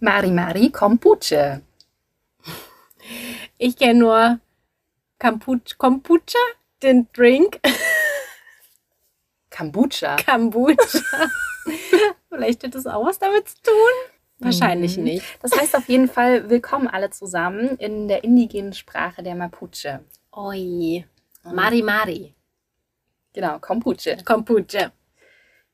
Mari Mari Kombucha. Ich kenne nur Kombucha, Kombucha, den Drink. Kombucha. Kombucha. Vielleicht hat das auch was damit zu tun. Wahrscheinlich Mhm. nicht. Das heißt auf jeden Fall willkommen alle zusammen in der indigenen Sprache der Mapuche. Oi. Mari Mari. Genau, Kombucha. Kombucha.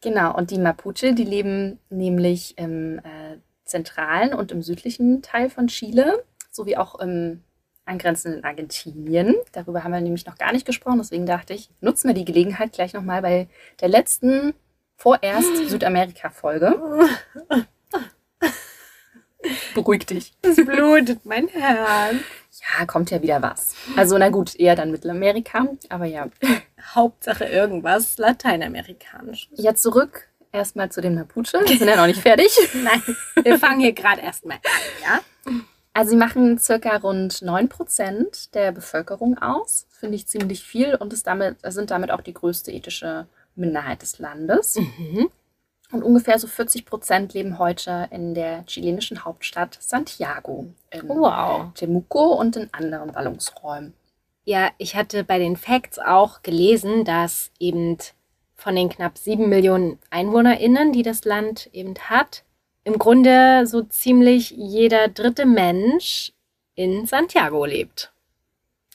Genau, und die Mapuche, die leben nämlich im äh, zentralen und im südlichen Teil von Chile, sowie auch im angrenzenden Argentinien. Darüber haben wir nämlich noch gar nicht gesprochen, deswegen dachte ich, nutzen wir die Gelegenheit gleich nochmal bei der letzten vorerst Südamerika-Folge. Beruhig dich. Es blutet mein Herz. Ja, kommt ja wieder was. Also na gut, eher dann Mittelamerika, aber ja. Hauptsache irgendwas Lateinamerikanisches. Jetzt zurück erstmal zu den Mapuche. Wir sind ja noch nicht fertig. Nein, wir fangen hier gerade erstmal an, ja? Also sie machen circa rund 9% der Bevölkerung aus. Finde ich ziemlich viel und ist damit, sind damit auch die größte ethische Minderheit des Landes. Mhm. Und ungefähr so 40% leben heute in der chilenischen Hauptstadt Santiago, in Wow. Temuco und in anderen Ballungsräumen. Ja, ich hatte bei den Facts auch gelesen, dass eben von den knapp sieben Millionen EinwohnerInnen, die das Land eben hat, im Grunde so ziemlich jeder dritte Mensch in Santiago lebt.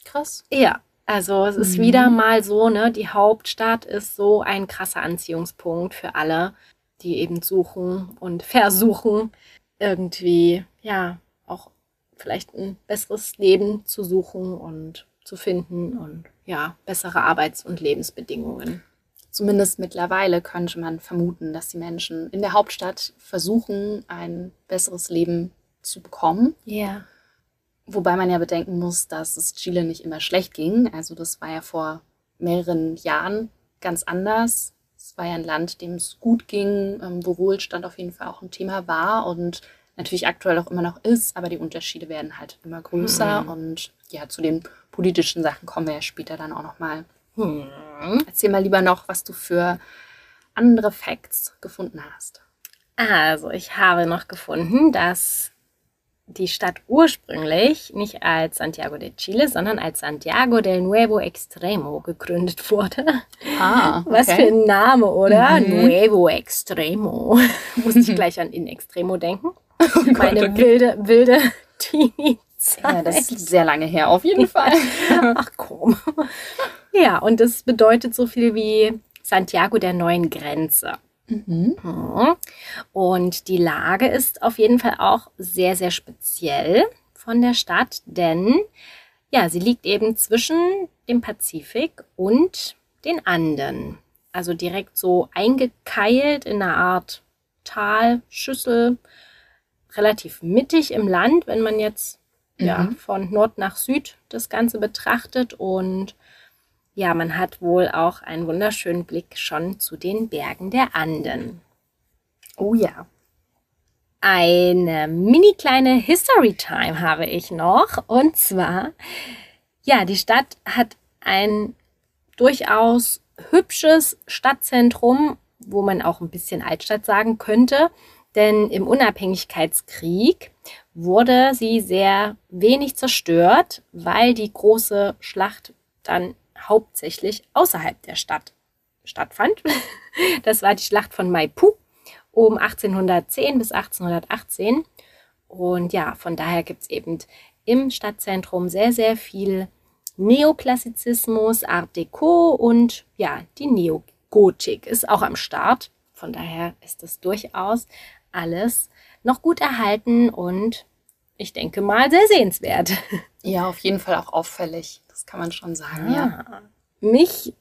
Krass. Ja, also es ist Mhm. wieder mal so, ne, die Hauptstadt ist so ein krasser Anziehungspunkt für alle, die eben suchen und versuchen, irgendwie, ja, auch vielleicht ein besseres Leben zu suchen und zu finden und ja, bessere Arbeits- und Lebensbedingungen. Zumindest mittlerweile könnte man vermuten, dass die Menschen in der Hauptstadt versuchen, ein besseres Leben zu bekommen. Ja. Wobei man ja bedenken muss, dass es Chile nicht immer schlecht ging. Also das war ja vor mehreren Jahren ganz anders. Es war ja ein Land, dem es gut ging, ähm, wo Wohlstand auf jeden Fall auch ein Thema war und natürlich aktuell auch immer noch ist, aber die Unterschiede werden halt immer größer. Mhm. Und ja, zu den politischen Sachen kommen wir ja später dann auch nochmal. Hm. Erzähl mal lieber noch, was du für andere Facts gefunden hast. Also, ich habe noch gefunden, dass die Stadt ursprünglich nicht als Santiago de Chile, sondern als Santiago del Nuevo Extremo gegründet wurde. Ah, Was für ein Name, oder? Mhm. Nuevo Extremo. Musste ich gleich an In Extremo denken. Meine okay. wilde, wilde Teenie-Zeit. Ja, das ist sehr lange her, auf jeden Fall. Ach komm. Ja, und das bedeutet so viel wie Santiago der neuen Grenze. Mhm. Mhm. Und die Lage ist auf jeden Fall auch sehr, sehr speziell von der Stadt, denn ja, sie liegt eben zwischen dem Pazifik und den Anden. Also direkt so eingekeilt in einer Art Talschüssel, relativ mittig im Land, wenn man jetzt ja, Mhm. von Nord nach Süd das Ganze betrachtet. Und ja, man hat wohl auch einen wunderschönen Blick schon zu den Bergen der Anden. Oh ja. Eine mini kleine History Time habe ich noch. Und zwar, ja, die Stadt hat ein durchaus hübsches Stadtzentrum, wo man auch ein bisschen Altstadt sagen könnte. Denn im Unabhängigkeitskrieg wurde sie sehr wenig zerstört, weil die große Schlacht dann hauptsächlich außerhalb der Stadt stattfand. Das war die Schlacht von Maipu um 1810 bis 1818. Und ja, von daher gibt es eben im Stadtzentrum sehr, sehr viel Neoklassizismus, Art Deco und ja, die Neogotik ist auch am Start. Von daher ist es durchaus alles noch gut erhalten und ich denke mal sehr sehenswert. Ja, auf jeden Fall auch auffällig. Das kann man schon sagen, ja. Ja. Mich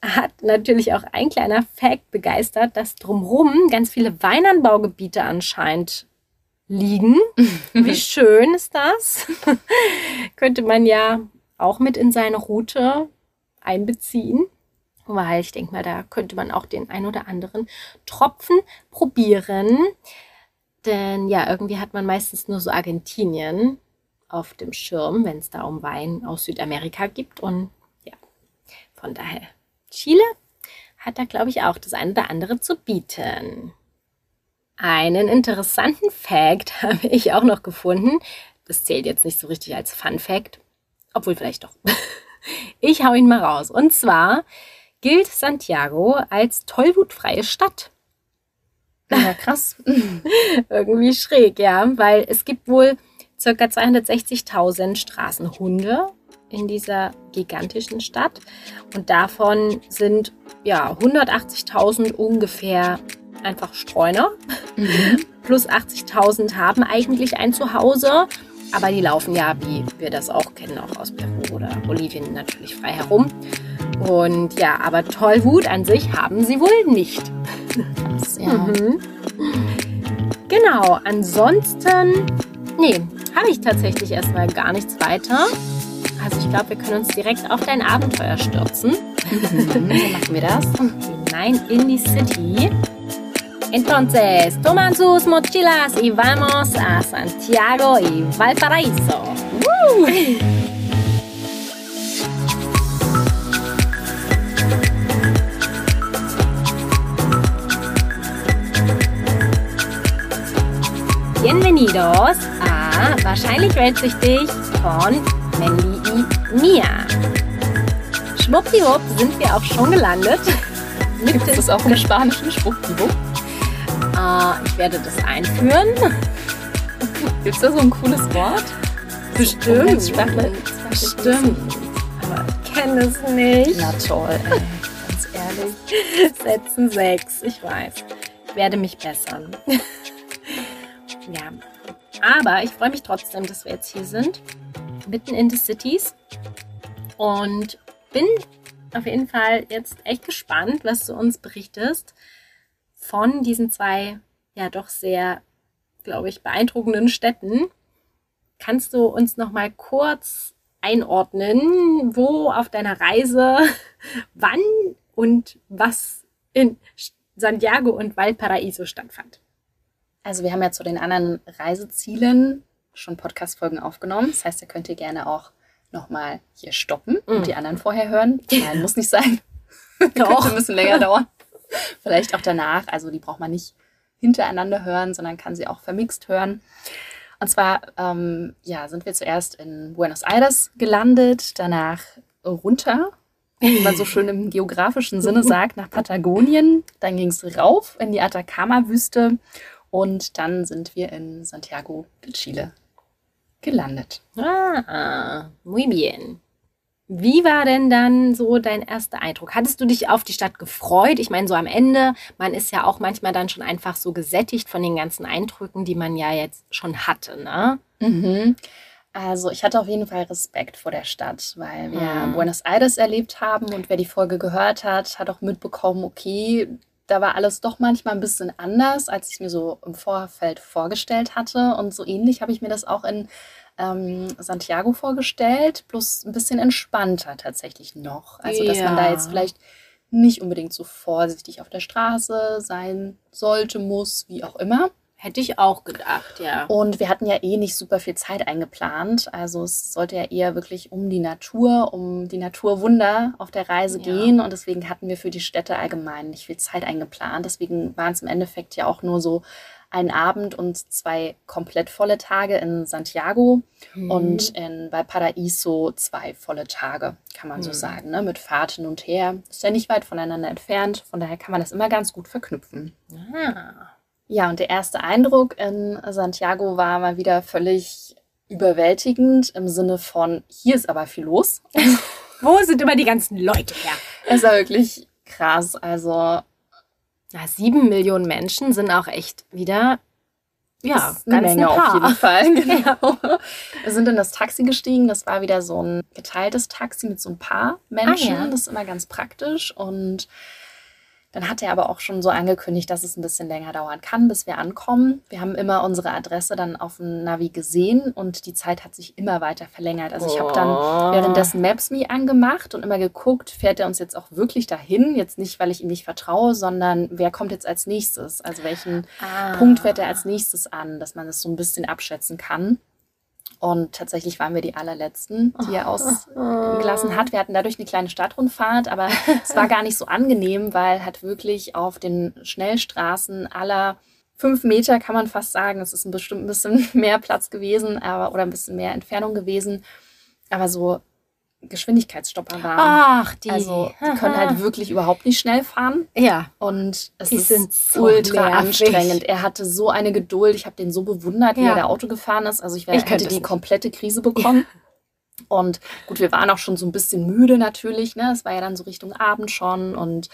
hat natürlich auch ein kleiner Fact begeistert, dass drumherum ganz viele Weinanbaugebiete anscheinend liegen. Wie schön ist das? Könnte man ja auch mit in seine Route einbeziehen. Weil ich denke mal, da könnte man auch den ein oder anderen Tropfen probieren. Denn ja, irgendwie hat man meistens nur so Argentinien auf dem Schirm, wenn es da um Wein aus Südamerika gibt. Und ja, von daher, Chile hat da, glaube ich, auch das eine oder andere zu bieten. Einen interessanten Fact habe ich auch noch gefunden. Das zählt jetzt nicht so richtig als Fun Fact, obwohl vielleicht doch. Ich hau ihn mal raus. Und zwar gilt Santiago als tollwutfreie Stadt. Ja, krass. Irgendwie schräg, ja, weil es gibt wohl circa 260.000 Straßenhunde in dieser gigantischen Stadt und davon sind ja 180.000 ungefähr einfach Streuner. Mhm. Plus 80.000 haben eigentlich ein Zuhause, aber die laufen ja, wie wir das auch kennen, auch aus Peru oder Bolivien natürlich frei herum. Und ja, aber Tollwut an sich haben sie wohl nicht. Ja. Mhm. Genau, ansonsten, nee, habe ich tatsächlich erstmal gar nichts weiter. Also ich glaube, wir können uns direkt auf dein Abenteuer stürzen. Mhm, so machen wir das. Hinein in die City. Entonces, toman sus mochilas y vamos a Santiago y Valparaíso. ¡Woo! Bienvenidos a Wahrscheinlich dich von Mandy y Mia. Schwuppdiwupp sind wir auch schon gelandet. Gibt es das auch im Spanischen? Schwuppdiwupp? Äh, ich werde das einführen. Gibt es da so ein cooles Wort? Bestimmt. Bestimmt. Aber ich kenne es nicht. Na toll, ey. ganz ehrlich. Setzen sechs, ich weiß. Ich werde mich bessern. Ja. Aber ich freue mich trotzdem, dass wir jetzt hier sind. Mitten in the Cities. Und bin auf jeden Fall jetzt echt gespannt, was du uns berichtest von diesen zwei, ja doch sehr, glaube ich, beeindruckenden Städten. Kannst du uns noch mal kurz einordnen, wo auf deiner Reise, wann und was in Santiago und Valparaiso stattfand? Also wir haben ja zu den anderen Reisezielen schon Podcast-Folgen aufgenommen. Das heißt, da könnt ihr gerne auch nochmal hier stoppen und mm. die anderen vorher hören. Nein, muss nicht sein. Doch. Könnte ein bisschen länger dauern. Vielleicht auch danach. Also die braucht man nicht hintereinander hören, sondern kann sie auch vermixt hören. Und zwar ähm, ja, sind wir zuerst in Buenos Aires gelandet, danach runter, wie man so schön im geografischen Sinne sagt, nach Patagonien. Dann ging es rauf in die Atacama-Wüste und dann sind wir in Santiago de Chile gelandet. Ah, muy bien. Wie war denn dann so dein erster Eindruck? Hattest du dich auf die Stadt gefreut? Ich meine, so am Ende, man ist ja auch manchmal dann schon einfach so gesättigt von den ganzen Eindrücken, die man ja jetzt schon hatte, ne? Mhm. Also ich hatte auf jeden Fall Respekt vor der Stadt, weil wir mhm. Buenos Aires erlebt haben und wer die Folge gehört hat, hat auch mitbekommen, okay, da war alles doch manchmal ein bisschen anders, als ich mir so im Vorfeld vorgestellt hatte. Und so ähnlich habe ich mir das auch in ähm, Santiago vorgestellt, bloß ein bisschen entspannter tatsächlich noch. Also, dass man da jetzt vielleicht nicht unbedingt so vorsichtig auf der Straße sein sollte, muss, wie auch immer. Hätte ich auch gedacht, ja. Und wir hatten ja eh nicht super viel Zeit eingeplant. Also es sollte ja eher wirklich um die Natur, um die Naturwunder auf der Reise ja. gehen. Und deswegen hatten wir für die Städte allgemein nicht viel Zeit eingeplant. Deswegen waren es im Endeffekt ja auch nur so einen Abend und zwei komplett volle Tage in Santiago mhm. und in Valparaiso zwei volle Tage, kann man mhm. so sagen, ne? mit Fahrt hin und her. Ist ja nicht weit voneinander entfernt, von daher kann man das immer ganz gut verknüpfen. Ah. Ja, und der erste Eindruck in Santiago war mal wieder völlig überwältigend im Sinne von, hier ist aber viel los. Wo sind immer die ganzen Leute her? Es war wirklich krass. Also sieben Millionen Menschen sind auch echt wieder ja, eine Menge auf jeden Fall. Genau. Wir sind in das Taxi gestiegen. Das war wieder so ein geteiltes Taxi mit so ein paar Menschen. Ah, ja. Das ist immer ganz praktisch. Und dann hat er aber auch schon so angekündigt, dass es ein bisschen länger dauern kann, bis wir ankommen. Wir haben immer unsere Adresse dann auf dem Navi gesehen und die Zeit hat sich immer weiter verlängert. Also ich habe dann oh. währenddessen Maps.me angemacht und immer geguckt, fährt er uns jetzt auch wirklich dahin? Jetzt nicht, weil ich ihm nicht vertraue, sondern wer kommt jetzt als nächstes? Also welchen ah. Punkt fährt er als nächstes an, dass man es das so ein bisschen abschätzen kann. Und tatsächlich waren wir die allerletzten, die er ausgelassen hat. Wir hatten dadurch eine kleine Stadtrundfahrt, aber es war gar nicht so angenehm, weil halt wirklich auf den Schnellstraßen aller fünf Meter kann man fast sagen. Es ist ein bestimmt ein bisschen mehr Platz gewesen, aber oder ein bisschen mehr Entfernung gewesen. Aber so Geschwindigkeitsstopper waren. Ach, die. Also die können halt wirklich überhaupt nicht schnell fahren. ja. Und es Die ist sind so ultra nervig. anstrengend. Er hatte so eine Geduld. Ich habe den so bewundert, wie Ja. er da Auto gefahren ist. Also ich, wär, Ich hätte die nicht. komplette Krise bekommen. Und gut, wir waren auch schon so ein bisschen müde natürlich. Ne? Es war ja dann so Richtung Abend schon. Und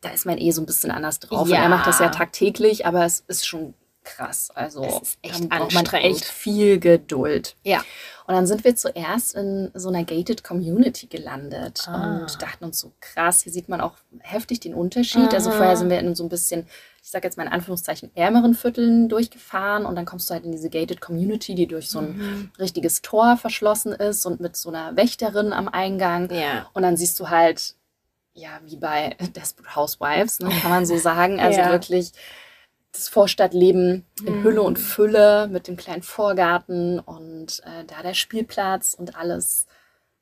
da ist man eh so ein bisschen anders drauf. Ja. Und er macht das ja tagtäglich, aber es ist schon krass. Also Es ist echt braucht man echt viel Geduld. Ja. Und dann sind wir zuerst in so einer gated Community gelandet Ah. und dachten uns so krass, hier sieht man auch heftig den Unterschied. Also Aha. vorher sind wir in so ein bisschen, ich sage jetzt mal in Anführungszeichen, ärmeren Vierteln durchgefahren und dann kommst du halt in diese gated Community, die durch so ein Mhm. richtiges Tor verschlossen ist und mit so einer Wächterin am Eingang. Ja. Und dann siehst du halt, ja, wie bei Desperate Housewives, ne, kann man so sagen. Also Ja. wirklich das Vorstadtleben in Mhm. Hülle und Fülle mit dem kleinen Vorgarten und äh, da der Spielplatz und alles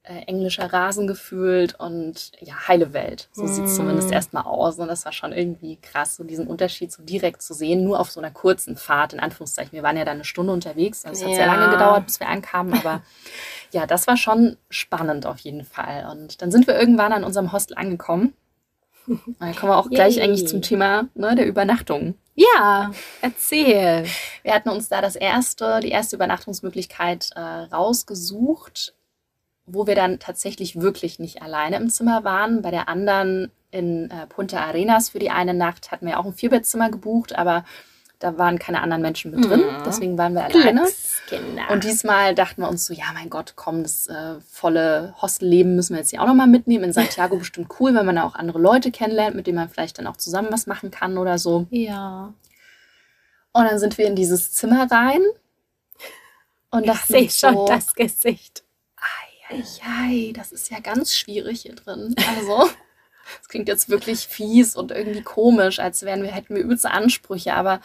äh, englischer Rasen gefühlt und ja, heile Welt. So sieht es zumindest erstmal aus. Und das war schon irgendwie krass, so diesen Unterschied so direkt zu sehen, nur auf so einer kurzen Fahrt, in Anführungszeichen. Wir waren ja dann eine Stunde unterwegs, also es hat sehr Ja. lange gedauert, bis wir ankamen, aber ja, das war schon spannend auf jeden Fall. Und dann sind wir irgendwann an unserem Hostel angekommen. Dann kommen wir auch gleich Yay. eigentlich zum Thema ne, der Übernachtung. Ja, erzähl. Wir hatten uns da das erste, die erste Übernachtungsmöglichkeit äh, rausgesucht, wo wir dann tatsächlich wirklich nicht alleine im Zimmer waren. Bei der anderen in äh, Punta Arenas für die eine Nacht hatten wir auch ein Vierbettzimmer gebucht, aber da waren keine anderen Menschen mit drin. Mhm. Deswegen waren wir alleine. Glückskinder. Und diesmal dachten wir uns so, ja, mein Gott, komm, das äh, volle Hostelleben müssen wir jetzt hier auch nochmal mitnehmen. In Santiago bestimmt cool, wenn man da auch andere Leute kennenlernt, mit denen man vielleicht dann auch zusammen was machen kann oder so. ja. Und dann sind wir in dieses Zimmer rein und Ich dachten sehe uns schon so, das Gesicht. ei, das ist ja ganz schwierig hier drin. Also, das klingt jetzt wirklich fies und irgendwie komisch, als wären wir, hätten wir übelste Ansprüche, aber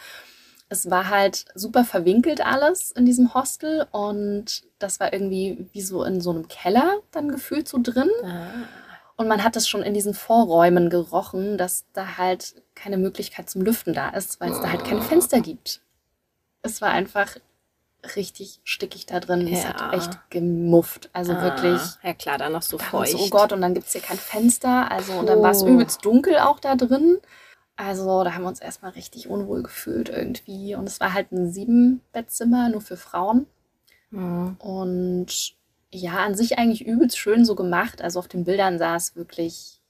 es war halt super verwinkelt alles in diesem Hostel und das war irgendwie wie so in so einem Keller dann gefühlt so drin. Ah. Und man hat es schon in diesen Vorräumen gerochen, dass da halt keine Möglichkeit zum Lüften da ist, weil es da halt keine Fenster gibt. Es war einfach richtig stickig da drin. Es Ja. hat echt gemufft. Also wirklich. Ah, Ja klar, dann noch so war feucht. so, oh Gott, und dann gibt es hier kein Fenster. Also, und dann war es Oh. übelst dunkel auch da drin. Also, da haben wir uns erstmal richtig unwohl gefühlt irgendwie. Und es war halt ein Sieben-Bettzimmer, nur für Frauen. Mhm. Und ja, an sich eigentlich übelst schön so gemacht. Also auf den Bildern sah es wirklich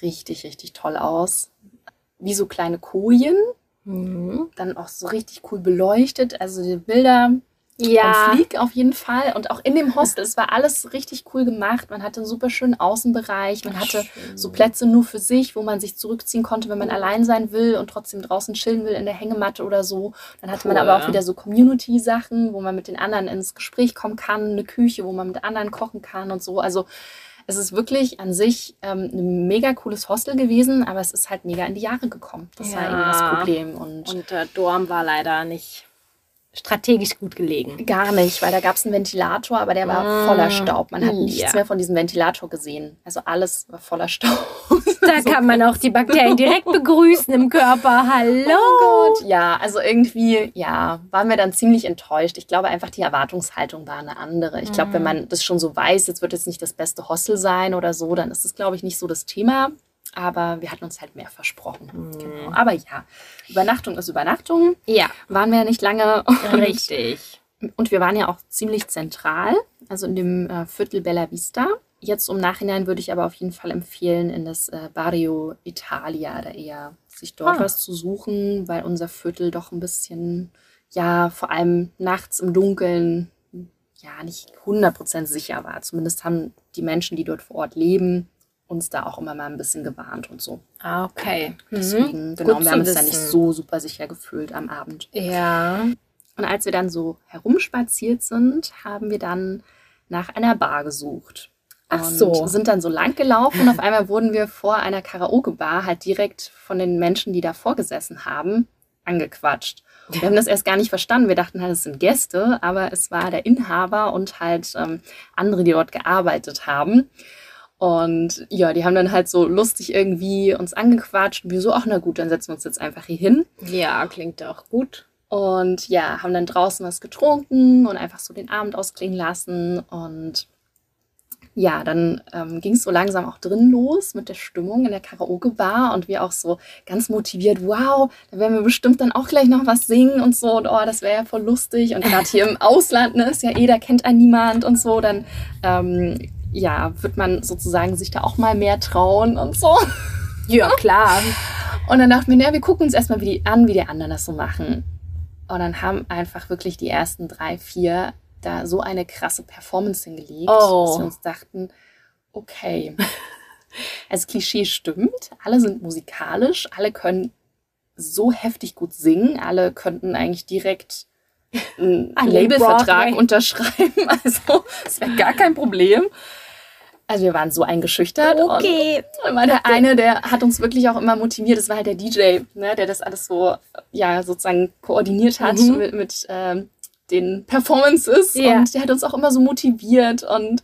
richtig, richtig toll aus. Wie so kleine Kojen, Mhm. dann auch so richtig cool beleuchtet. Also die Bilder Ja. von Flieg auf jeden Fall. Und auch in dem Hostel, es war alles richtig cool gemacht. Man hatte einen super schönen Außenbereich. Man hatte Schön. so Plätze nur für sich, wo man sich zurückziehen konnte, wenn man allein sein will und trotzdem draußen chillen will in der Hängematte oder so. Dann hatte man Cool. aber auch wieder so Community-Sachen, wo man mit den anderen ins Gespräch kommen kann, eine Küche, wo man mit anderen kochen kann und so. Also es ist wirklich an sich ähm, ein mega cooles Hostel gewesen, aber es ist halt mega in die Jahre gekommen. Das war Ja. eben das Problem. Und, Und der Dorm war leider nicht strategisch gut gelegen. gar nicht, weil da gab es einen Ventilator, aber der war Mm. voller Staub. Man hat nichts Ja. mehr von diesem Ventilator gesehen. Also alles war voller Staub. Da kann man auch die Bakterien direkt begrüßen im Körper. Hallo. Oh Gott, ja, also irgendwie, ja, waren wir dann ziemlich enttäuscht. Ich glaube einfach, die Erwartungshaltung war eine andere. Ich glaube, wenn man das schon so weiß, jetzt wird es nicht das beste Hostel sein oder so, dann ist es, glaube ich, nicht so das Thema. Aber wir hatten uns halt mehr versprochen. Genau. Aber ja, Übernachtung ist Übernachtung. Ja, Waren wir ja nicht lange. Richtig. und wir waren ja auch ziemlich zentral, also in dem äh, Viertel Bella Vista. Jetzt im Nachhinein würde ich aber auf jeden Fall empfehlen, in das äh, Barrio Italia da eher sich dort Ah. was zu suchen, weil unser Viertel doch ein bisschen, ja, vor allem nachts im Dunkeln, ja, nicht 100% sicher war. Zumindest haben die Menschen, die dort vor Ort leben, uns da auch immer mal ein bisschen gewarnt und so. Ah, okay. Deswegen, Mhm. genau, Gut wir haben uns da nicht so super sicher gefühlt am Abend. Ja. Und als wir dann so herumspaziert sind, haben wir dann nach einer Bar gesucht. Ach und so. sind dann so lang gelaufen und auf einmal wurden wir vor einer Karaoke-Bar halt direkt von den Menschen, die da vorgesessen haben, angequatscht. Wir haben das erst gar nicht verstanden. Wir dachten halt, es sind Gäste, aber es war der Inhaber und halt ähm, andere, die dort gearbeitet haben. Und ja, die haben dann halt so lustig irgendwie uns angequatscht. Und wir so, ach na gut, dann setzen wir uns jetzt einfach hier hin. Ja, klingt auch gut. Und ja, haben dann draußen was getrunken und einfach so den Abend ausklingen lassen. Und ja, dann ähm, ging es so langsam auch drin los mit der Stimmung in der Karaoke-Bar und wir auch so ganz motiviert, wow, da werden wir bestimmt dann auch gleich noch was singen und so und oh, das wäre ja voll lustig. Und gerade hier im Ausland, ne, ist ja eh, da kennt einen niemand und so, dann ähm, ja, wird man sozusagen sich da auch mal mehr trauen und so. Ja, klar. Und dann dachten wir, naja, wir gucken uns erstmal wie die, an, wie die anderen das so machen. Und dann haben einfach wirklich die ersten drei, vier da so eine krasse Performance hingelegt, Oh. dass wir uns dachten, okay, also Klischee stimmt, alle sind musikalisch, alle können so heftig gut singen, alle könnten eigentlich direkt einen Labelvertrag unterschreiben, also es wäre gar kein Problem. Also wir waren so eingeschüchtert. Okay. und war der eine, der hat uns wirklich auch immer motiviert. Das war halt der DJ, ne, der das alles so, ja, sozusagen koordiniert hat Mhm. mit, mit ähm, den Performances. Ja. Und der hat uns auch immer so motiviert. Und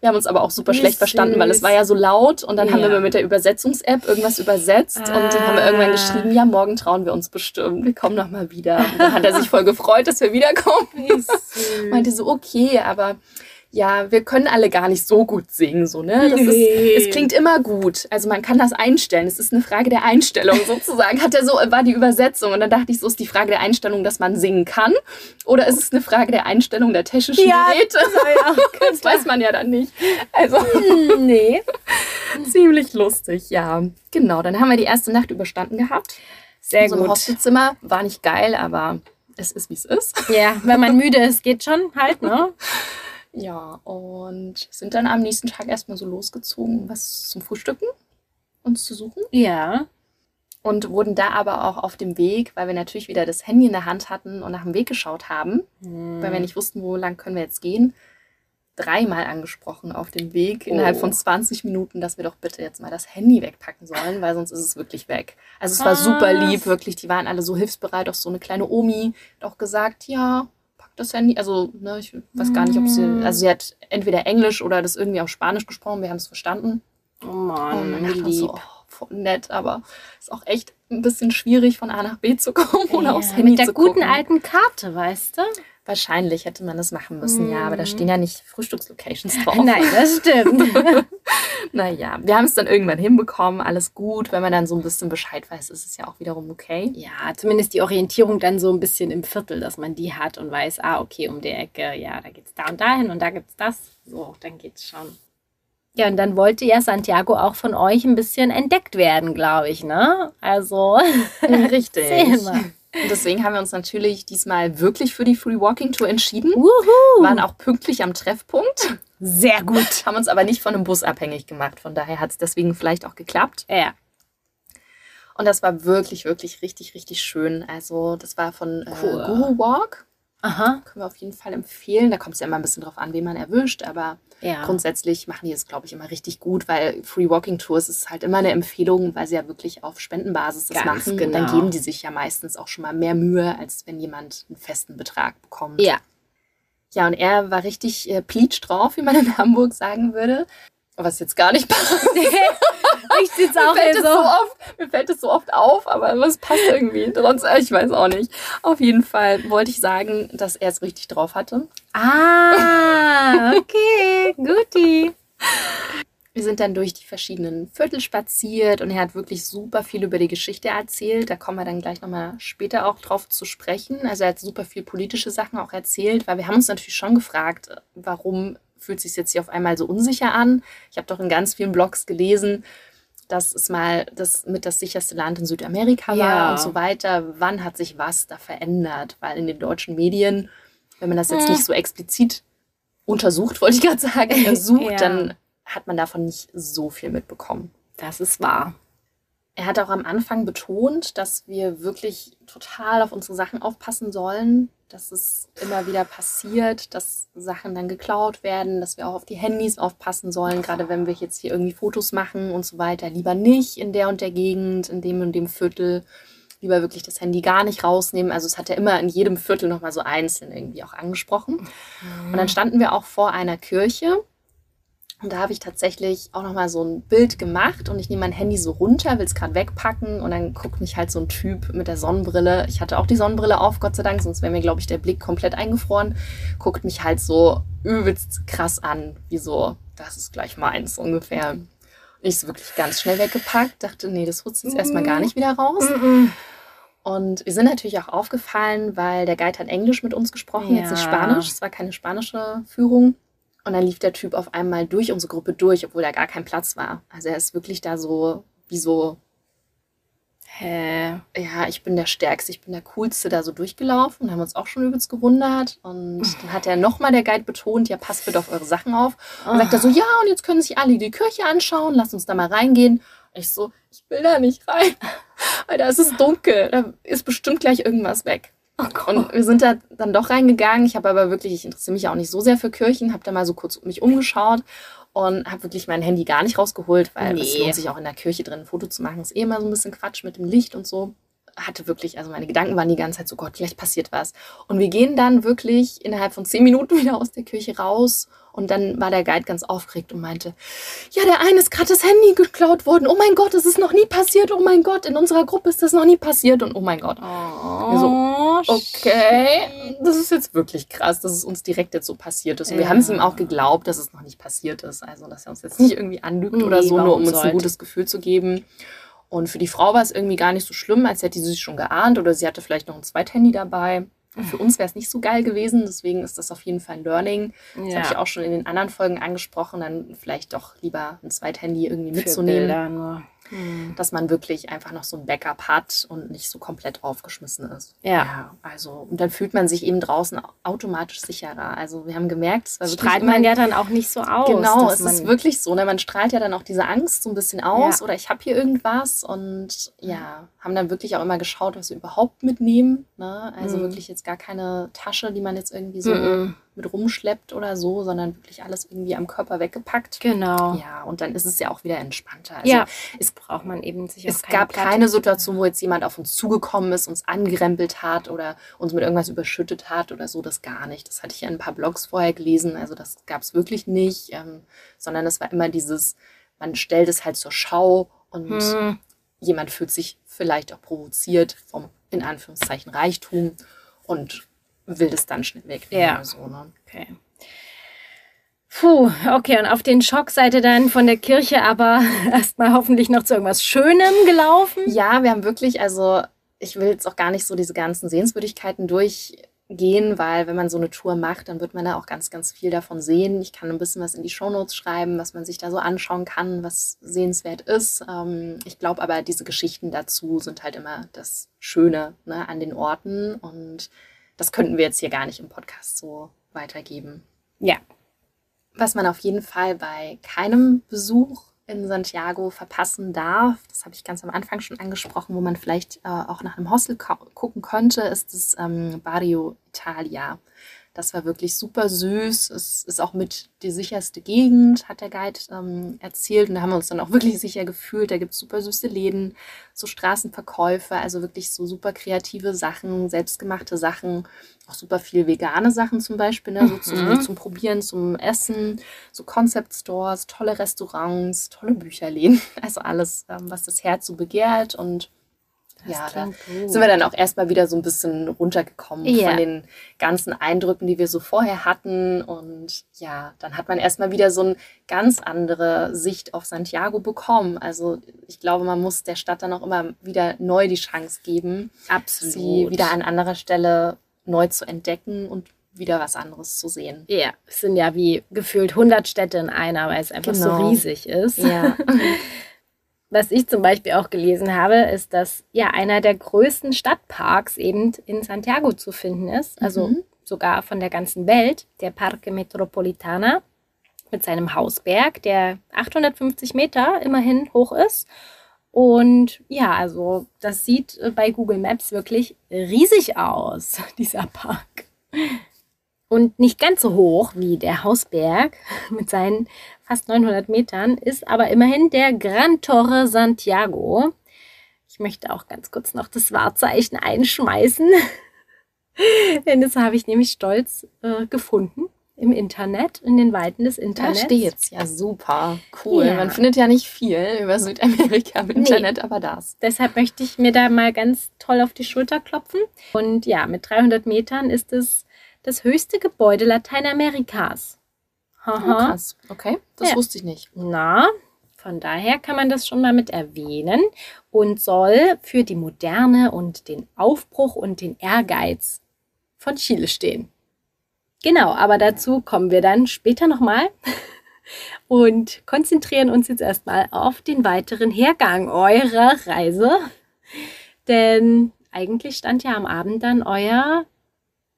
wir haben uns aber auch super Wie schlecht verstanden, weil es süß. war ja so laut. Und dann haben wir mit der Übersetzungs-App irgendwas übersetzt. Und dann haben wir Ah. irgendwann geschrieben, ja, morgen trauen wir uns bestimmt. Wir kommen noch mal wieder. Und dann hat er sich voll gefreut, dass wir wiederkommen. Meinte so, okay, aber ja, wir können alle gar nicht so gut singen, so, ne? Das Nee. ist, es klingt immer gut. Also man kann das einstellen. Es ist eine Frage der Einstellung sozusagen. Hat er so, war die Übersetzung. Und dann dachte ich, so ist die Frage der Einstellung, dass man singen kann. Oder ist es eine Frage der Einstellung der technischen Ja, Geräte? Das weiß man ja dann nicht. Also Hm, nee. ziemlich lustig, ja. Genau, dann haben wir die erste Nacht überstanden gehabt. Sehr so gut. Hostelzimmer. War nicht geil, aber es ist, wie es ist. Ja, wenn man müde ist, geht schon halt, ne? Ja, und sind dann am nächsten Tag erstmal so losgezogen, um was zum Frühstücken uns zu suchen. Ja. Und wurden da aber auch auf dem Weg, weil wir natürlich wieder das Handy in der Hand hatten und nach dem Weg geschaut haben, weil wir nicht wussten, wo lang können wir jetzt gehen, dreimal angesprochen auf dem Weg innerhalb Oh. von 20 Minuten, dass wir doch bitte jetzt mal das Handy wegpacken sollen, weil sonst ist es wirklich weg. Also es war super lieb, wirklich. Die waren alle so hilfsbereit. Auch so eine kleine Omi hat auch gesagt, ja, das Handy. Also, ne, ich weiß gar nicht, ob sie, Mm. also sie hat entweder Englisch oder das irgendwie auf Spanisch gesprochen. Wir haben es verstanden. Oh Und Mann, ich lieb. so, oh, voll nett, aber ist auch echt ein bisschen schwierig, von A nach B zu kommen, Ja, aufs Handy mit der zu guten gucken. alten Karte, weißt du? Wahrscheinlich hätte man das machen müssen, ja, aber da Mhm. stehen ja nicht Frühstückslocations drauf. Nein, das stimmt. Naja, wir haben es dann irgendwann hinbekommen, alles gut. Wenn man dann so ein bisschen Bescheid weiß, ist es ja auch wiederum okay. ja, zumindest die Orientierung dann so ein bisschen im Viertel, dass man die hat und weiß, ah, okay, um die Ecke, ja, da geht's da und dahin und da gibt's das. So, dann geht's schon. Ja, und dann wollte ja Santiago auch von euch ein bisschen entdeckt werden, glaube ich, ne? Also, Richtig. Und deswegen haben wir uns natürlich diesmal wirklich für die Free Walking Tour entschieden. Wuhu! Waren auch pünktlich am Treffpunkt, Sehr gut. haben uns aber nicht von einem Bus abhängig gemacht. Von daher hat es deswegen vielleicht auch geklappt. Ja, Und das war wirklich, wirklich richtig, richtig schön. Also das war von äh, Cool. Guru Walk. Aha. Können wir auf jeden Fall empfehlen. Da kommt es ja immer ein bisschen drauf an, wen man erwischt. Aber Ja. grundsätzlich machen die es, glaube ich, immer richtig gut, weil Free Walking Tours ist halt immer eine Empfehlung, weil sie ja wirklich auf Spendenbasis das Ganz machen. Und dann genau. geben die sich ja meistens auch schon mal mehr Mühe, als wenn jemand einen festen Betrag bekommt. Ja. Ja, und er war richtig äh, pleatsch drauf, wie man in Hamburg sagen würde. Was jetzt gar nicht passt. ich sitze auch mir, fällt es so so. oft, mir fällt es so oft auf, aber es passt irgendwie. Trotz, ich weiß auch nicht. Auf jeden Fall wollte ich sagen, dass er es richtig drauf hatte. Ah, okay, guti. Wir sind dann durch die verschiedenen Viertel spaziert und er hat wirklich super viel über die Geschichte erzählt. Da kommen wir dann gleich nochmal später auch drauf zu sprechen. Also er hat super viel politische Sachen auch erzählt, weil wir haben uns natürlich schon gefragt, warum fühlt sich jetzt hier auf einmal so unsicher an. Ich habe doch in ganz vielen Blogs gelesen, dass es mal das mit das sicherste Land in Südamerika war Ja. und so weiter. Wann hat sich was da verändert? Weil in den deutschen Medien, wenn man das jetzt Hm. nicht so explizit untersucht, wollte ich gerade sagen, äh, sucht, Ja. dann hat man davon nicht so viel mitbekommen. Das ist wahr. Er hat auch am Anfang betont, dass wir wirklich total auf unsere Sachen aufpassen sollen, dass es immer wieder passiert, dass Sachen dann geklaut werden, dass wir auch auf die Handys aufpassen sollen, gerade wenn wir jetzt hier irgendwie Fotos machen und so weiter. Lieber nicht in der und der Gegend, in dem und dem Viertel. Lieber wirklich das Handy gar nicht rausnehmen. Also es hat er immer in jedem Viertel nochmal so einzeln irgendwie auch angesprochen. Und dann standen wir auch vor einer Kirche Und da habe ich tatsächlich auch nochmal so ein Bild gemacht und ich nehme mein Handy so runter, will es gerade wegpacken und dann guckt mich halt so ein Typ mit der Sonnenbrille. Ich hatte auch die Sonnenbrille auf, Gott sei Dank, sonst wäre mir, glaube ich, der Blick komplett eingefroren. Guckt mich halt so übelst krass an, wie so, das ist gleich meins ungefähr. Ich es wirklich ganz schnell weggepackt, dachte, nee, das holst du jetzt erstmal gar nicht wieder raus. Und wir sind natürlich auch aufgefallen, weil der Guide hat Englisch mit uns gesprochen, jetzt nicht Ja. Spanisch. Es war keine spanische Führung. Und dann lief der Typ auf einmal durch unsere Gruppe durch, obwohl da gar kein Platz war. Also er ist wirklich da so, wie so, Hä? ja, ich bin der Stärkste, ich bin der Coolste da so durchgelaufen und haben uns auch schon übelst gewundert. Und dann hat er nochmal der Guide betont, ja, passt bitte auf eure Sachen auf. Und sagt er so, ja, und jetzt können sich alle die Kirche anschauen, lasst uns da mal reingehen. Ich so, ich will da nicht rein, weil da ist es dunkel, da ist bestimmt gleich irgendwas weg. Und wir sind da dann doch reingegangen. Ich habe aber wirklich, ich interessiere mich ja auch nicht so sehr für Kirchen, habe da mal so kurz mich umgeschaut und habe wirklich mein Handy gar nicht rausgeholt, weil es Nee. lohnt sich auch in der Kirche drin ein Foto zu machen. Ist eh immer so ein bisschen Quatsch mit dem Licht und so. Hatte wirklich, also meine Gedanken waren die ganze Zeit so, Gott, gleich passiert was. Und wir gehen dann wirklich innerhalb von zehn Minuten wieder aus der Kirche raus. Und dann war der Guide ganz aufgeregt und meinte, ja, der eine ist gerade das Handy geklaut worden. Oh mein Gott, das ist noch nie passiert. Oh mein Gott, in unserer Gruppe ist das noch nie passiert. Und oh mein Gott. Oh, Okay, das ist jetzt wirklich krass, dass es uns direkt jetzt so passiert ist. Und wir Ja. haben es ihm auch geglaubt, dass es noch nicht passiert ist. Also, dass er uns jetzt nicht irgendwie anlügt Nee, oder so, nur um uns sollte? ein gutes Gefühl zu geben. Und für die Frau war es irgendwie gar nicht so schlimm, als hätte sie sich schon geahnt oder sie hatte vielleicht noch ein Zweithandy dabei. Für uns wäre es nicht so geil gewesen, deswegen ist das auf jeden Fall ein Learning. Das Ja. habe ich auch schon in den anderen Folgen angesprochen, dann vielleicht doch lieber ein Zweithandy irgendwie Für mitzunehmen Bilder nur. Hm. dass man wirklich einfach noch so ein Backup hat und nicht so komplett aufgeschmissen ist. Ja. also, und dann fühlt man sich eben draußen automatisch sicherer. Also, wir haben gemerkt, es war wirklich Strahlt man ja dann auch nicht so aus. Genau, es ist wirklich so. Ne? Man strahlt ja dann auch diese Angst so ein bisschen aus Ja. oder ich habe hier irgendwas und ja, haben dann wirklich auch immer geschaut, was wir überhaupt mitnehmen. Ne? Also Mhm. wirklich jetzt gar keine Tasche, die man jetzt irgendwie so Mhm. Mit rumschleppt oder so, sondern wirklich alles irgendwie am Körper weggepackt. Genau. Ja, und dann ist es ja auch wieder entspannter. Also ja, es braucht man eben sich es gab Platte keine Situation, wo jetzt jemand auf uns zugekommen ist, uns angerempelt hat oder uns mit irgendwas überschüttet hat oder so, das gar nicht. Das hatte ich ja in ein paar Blogs vorher gelesen, also das gab es wirklich nicht, ähm, sondern es war immer dieses, man stellt es halt zur Schau und Hm. jemand fühlt sich vielleicht auch provoziert vom, in Anführungszeichen, Reichtum und will das dann schnell wegnehmen Ja. so. Ne? Okay. Puh, okay, und auf den Schock seid ihr dann von der Kirche aber erstmal hoffentlich noch zu irgendwas Schönem gelaufen. Ja, wir haben wirklich, also ich will jetzt auch gar nicht so diese ganzen Sehenswürdigkeiten durchgehen, weil wenn man so eine Tour macht, dann wird man da auch ganz, ganz viel davon sehen. Ich kann ein bisschen was in die Shownotes schreiben, was man sich da so anschauen kann, was sehenswert ist. Ähm, ich glaube aber, diese Geschichten dazu sind halt immer das Schöne ne, an den Orten und das könnten wir jetzt hier gar nicht im Podcast so weitergeben. Ja. Was man auf jeden Fall bei keinem Besuch in Santiago verpassen darf, das habe ich ganz am Anfang schon angesprochen, wo man vielleicht äh, auch nach einem Hostel gucken könnte, ist das ähm, Barrio Italia. Das war wirklich super süß. Es ist auch mit die sicherste Gegend, hat der Guide ähm, erzählt. Und da haben wir uns dann auch wirklich sicher gefühlt. Da gibt es super süße Läden, so Straßenverkäufe, also wirklich so super kreative Sachen, selbstgemachte Sachen, auch super viel vegane Sachen zum Beispiel, ne? so zum, Mhm. zum Probieren, zum Essen, so Concept Stores, tolle Restaurants, tolle Bücherläden, also alles, ähm, was das Herz so begehrt und ja, da gut. sind wir dann auch erstmal wieder so ein bisschen runtergekommen Ja. von den ganzen Eindrücken, die wir so vorher hatten. Und ja, dann hat man erstmal wieder so eine ganz andere Sicht auf Santiago bekommen. Also ich glaube, man muss der Stadt dann auch immer wieder neu die Chance geben, Absolut. sie wieder an anderer Stelle neu zu entdecken und wieder was anderes zu sehen. Ja, es sind ja wie gefühlt 100 Städte in einer, weil es einfach so Genau. riesig ist. Ja, Was ich zum Beispiel auch gelesen habe, ist, dass ja einer der größten Stadtparks eben in Santiago zu finden ist. Also Mhm. sogar von der ganzen Welt, der Parque Metropolitana mit seinem Hausberg, der 850 Meter immerhin hoch ist. Und ja, also das sieht äh, bei Google Maps wirklich riesig aus, dieser Park. Und nicht ganz so hoch wie der Hausberg mit seinen fast 900 Metern, ist aber immerhin der Gran Torre Santiago. Ich möchte auch ganz kurz noch das Wahrzeichen einschmeißen, denn das habe ich nämlich stolz äh, gefunden. im Internet, in den Weiten des Da Internets. steht's. Ja, super. Cool. Ja. Man findet ja nicht viel über Südamerika im Nee. Internet, aber das. Deshalb möchte ich mir da mal ganz toll auf die Schulter klopfen. Und ja, mit 300 Metern ist es das höchste Gebäude Lateinamerikas. Oh, krass. Okay, das Ja. wusste ich nicht. Na, von daher kann man das schon mal mit erwähnen und soll für die Moderne und den Aufbruch und den Ehrgeiz von Chile stehen. Genau, aber dazu kommen wir dann später nochmal und konzentrieren uns jetzt erstmal auf den weiteren Hergang eurer Reise. Denn eigentlich stand ja am Abend dann euer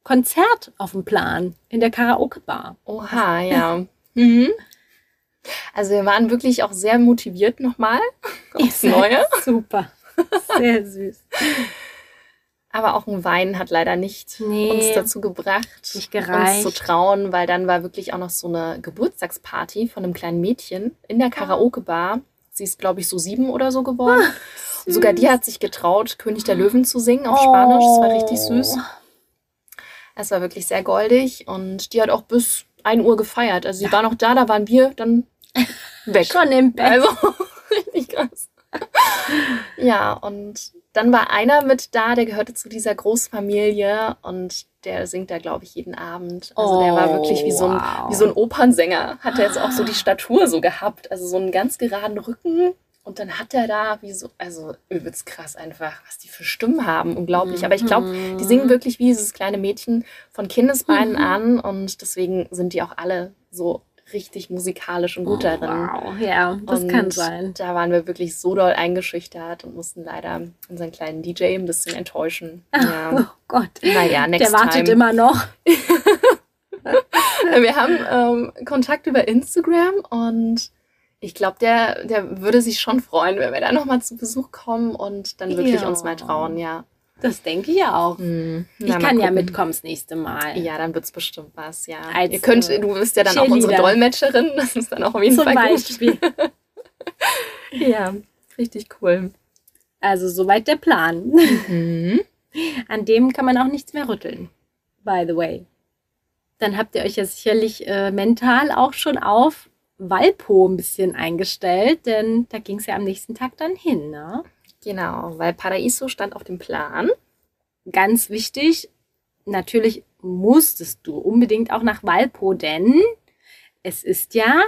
Konzert auf dem Plan in der Karaoke-Bar. Oha, ja. mhm. Also wir waren wirklich auch sehr motiviert nochmal aufs Neue. Super. Sehr süß. Aber auch ein Wein hat leider nicht Nee. uns dazu gebracht, uns zu trauen, weil dann war wirklich auch noch so eine Geburtstagsparty von einem kleinen Mädchen in der Karaoke-Bar. Sie ist, glaube ich, so sieben oder so geworden. Und sogar die hat sich getraut, König der Löwen zu singen auf Spanisch. Das war richtig Oh. süß. Es war wirklich sehr goldig und die hat auch bis 1 Uhr gefeiert. Also sie war noch da, da waren wir dann weg. Schon im Bett. Also richtig krass. Ja, und dann war einer mit da, der gehörte zu dieser Großfamilie und der singt da, glaube ich, jeden Abend. Also der war wirklich wie so ein, wow. wie so ein Opernsänger. Hat er jetzt auch so die Statur so gehabt. Also so einen ganz geraden Rücken. Und dann hat er da wie so, also übelst krass einfach, was die für Stimmen haben. Unglaublich. Aber ich glaube, die singen wirklich wie dieses kleine Mädchen von Kindesbeinen Mhm. an und deswegen sind die auch alle so richtig musikalisch und gut darin. Wow, ja, das Und kann sein. Da waren wir wirklich so doll eingeschüchtert und mussten leider unseren kleinen DJ ein bisschen enttäuschen. Oh Ja. Gott. Naja, next Der wartet time. immer noch. Wir haben ähm, Kontakt über Instagram und ich glaube, der, der würde sich schon freuen, wenn wir da nochmal zu Besuch kommen und dann wirklich Ja. uns mal trauen, ja. Das denke ich ja auch. Hm. Ich Na, mal kann ja mitkommen das nächste Mal. Ja, dann wird's bestimmt was, ja. Als, Ihr könnt, äh, du bist ja dann auch unsere. Dolmetscherin, das ist dann auch auf jeden Zum Fall Beispiel. gut. Ja, richtig cool. Also soweit der Plan. Mhm. An dem kann man auch nichts mehr rütteln. By the way. Dann habt ihr euch ja sicherlich äh, mental auch schon auf Walpo ein bisschen eingestellt, denn da ging es ja am nächsten Tag dann hin, ne? Genau, weil Paraiso stand auf dem Plan. Ganz wichtig, natürlich musstest du unbedingt auch nach Walpo, denn es ist ja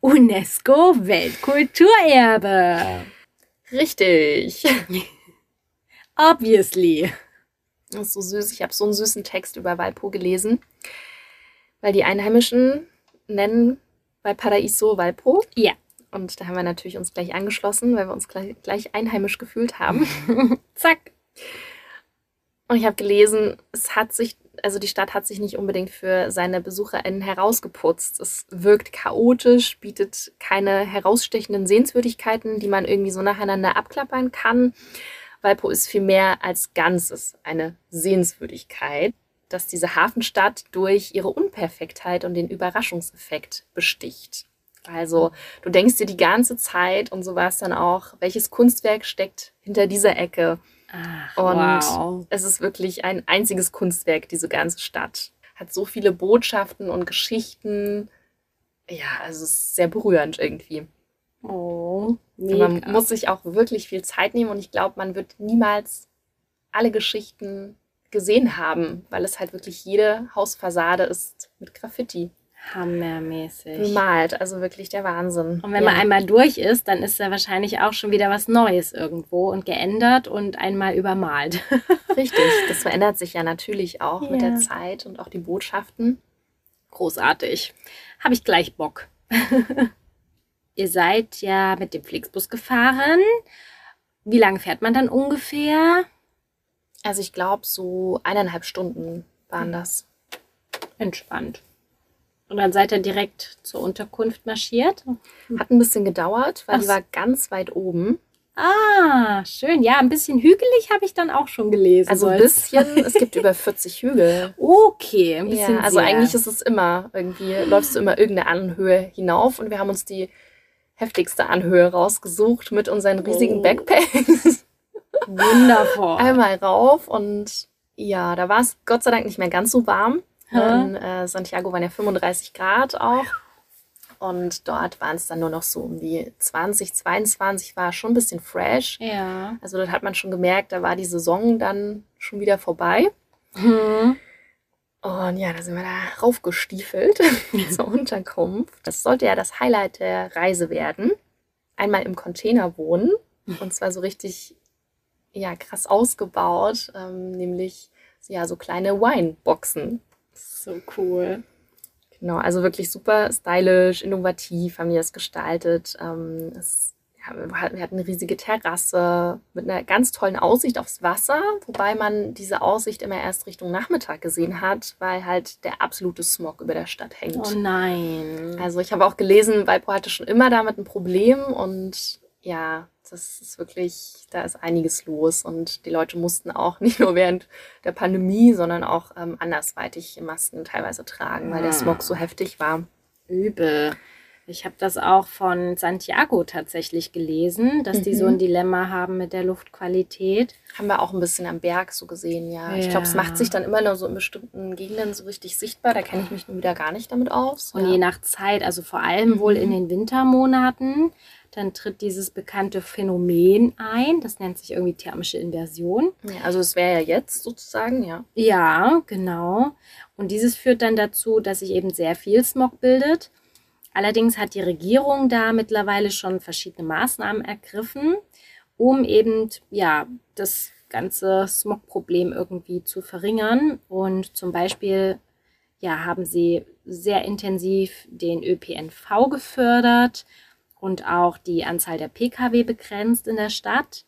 UNESCO Weltkulturerbe. Richtig. Obviously. Das ist so süß. Ich habe so einen süßen Text über Walpo gelesen, weil die Einheimischen nennen Valparaiso Walpo. Ja. Und da haben wir natürlich uns gleich angeschlossen, weil wir uns gleich, gleich einheimisch gefühlt haben. Zack. Und ich habe gelesen, es hat sich, also die Stadt hat sich nicht unbedingt für seine BesucherInnen herausgeputzt. Es wirkt chaotisch, bietet keine herausstechenden Sehenswürdigkeiten, die man irgendwie so nacheinander abklappern kann. Valpo ist viel mehr als Ganzes eine Sehenswürdigkeit, dass diese Hafenstadt durch ihre Unperfektheit und den Überraschungseffekt besticht. Also du denkst dir die ganze Zeit, und so war es dann auch, welches Kunstwerk steckt hinter dieser Ecke? Ach, Und wow. es ist wirklich ein einziges Kunstwerk, diese ganze Stadt. Hat so viele Botschaften und Geschichten. Ja, also es ist sehr berührend irgendwie. Oh, Und Man mega. muss sich auch wirklich viel Zeit nehmen und ich glaube, man wird niemals alle Geschichten gesehen haben, weil es halt wirklich jede Hausfassade ist mit Graffiti Hammermäßig. bemalt. Also wirklich der Wahnsinn. Und wenn man einmal durch ist, dann ist da wahrscheinlich auch schon wieder was Neues irgendwo und geändert und einmal übermalt. Richtig, das verändert sich ja natürlich auch mit Ja. der Zeit und auch die Botschaften. Großartig. Habe ich gleich Bock. Ihr seid ja mit dem Flixbus gefahren. Wie lange fährt man dann ungefähr? Also ich glaube, so eineinhalb Stunden waren das. Entspannt. Und dann seid ihr direkt zur Unterkunft marschiert? Hat ein bisschen gedauert, weil Ach die war ganz weit oben. Ah, schön. Ja, ein bisschen hügelig habe ich dann auch schon gelesen. Also ein bisschen, es gibt über 40 Hügel. Okay, ein bisschen. Ja, also sehr. eigentlich ist es immer, irgendwie läufst du immer irgendeine Anhöhe hinauf und wir haben uns die heftigste Anhöhe rausgesucht mit unseren riesigen Oh. Backpacks. wundervoll. Einmal rauf und ja, da war es Gott sei Dank nicht mehr ganz so warm. In äh, Santiago waren ja 35 Grad auch. Und dort waren es dann nur noch so um die 20, 22, war schon ein bisschen fresh. Ja. Also dort hat man schon gemerkt, da war die Saison dann schon wieder vorbei. Hm. Und ja, da sind wir da raufgestiefelt zur Unterkunft. Das sollte ja das Highlight der Reise werden. Einmal im Container wohnen. Und zwar so richtig, ja, krass ausgebaut. Ähm, nämlich, ja, so kleine Wineboxen. So cool. Genau, also wirklich super stylisch, innovativ haben die das gestaltet. Ähm, es, ja, wir hatten eine riesige Terrasse mit einer ganz tollen Aussicht aufs Wasser, wobei man diese Aussicht immer erst Richtung Nachmittag gesehen hat, weil halt der absolute Smog über der Stadt hängt. Oh nein. Also ich habe auch gelesen, Valpo hatte schon immer damit ein Problem und ja, das ist wirklich, da ist einiges los und die Leute mussten auch nicht nur während der Pandemie, sondern auch ähm, andersweitig Masken teilweise tragen, weil der Smog so heftig war. Übel. Ich habe das auch von Santiago tatsächlich gelesen, dass die so Mhm. ein Dilemma haben mit der Luftqualität. Haben wir auch ein bisschen am Berg so gesehen, ja. Ich glaube, es Ja. macht sich dann immer nur so in bestimmten Gegenden so richtig sichtbar. Da kenne ich mich nun wieder gar nicht damit aus. Und ja. je nach Zeit, also vor allem wohl in den Wintermonaten, dann tritt dieses bekannte Phänomen ein. Das nennt sich irgendwie thermische Inversion. ja, also es wäre ja jetzt sozusagen, ja. Ja, genau. Und dieses führt dann dazu, dass sich eben sehr viel Smog bildet. Allerdings hat die Regierung da mittlerweile schon verschiedene Maßnahmen ergriffen, um eben ja das ganze Smog-Problem irgendwie zu verringern. Und zum Beispiel ja, haben sie sehr intensiv den ÖPNV gefördert und auch die Anzahl der Pkw begrenzt in der Stadt.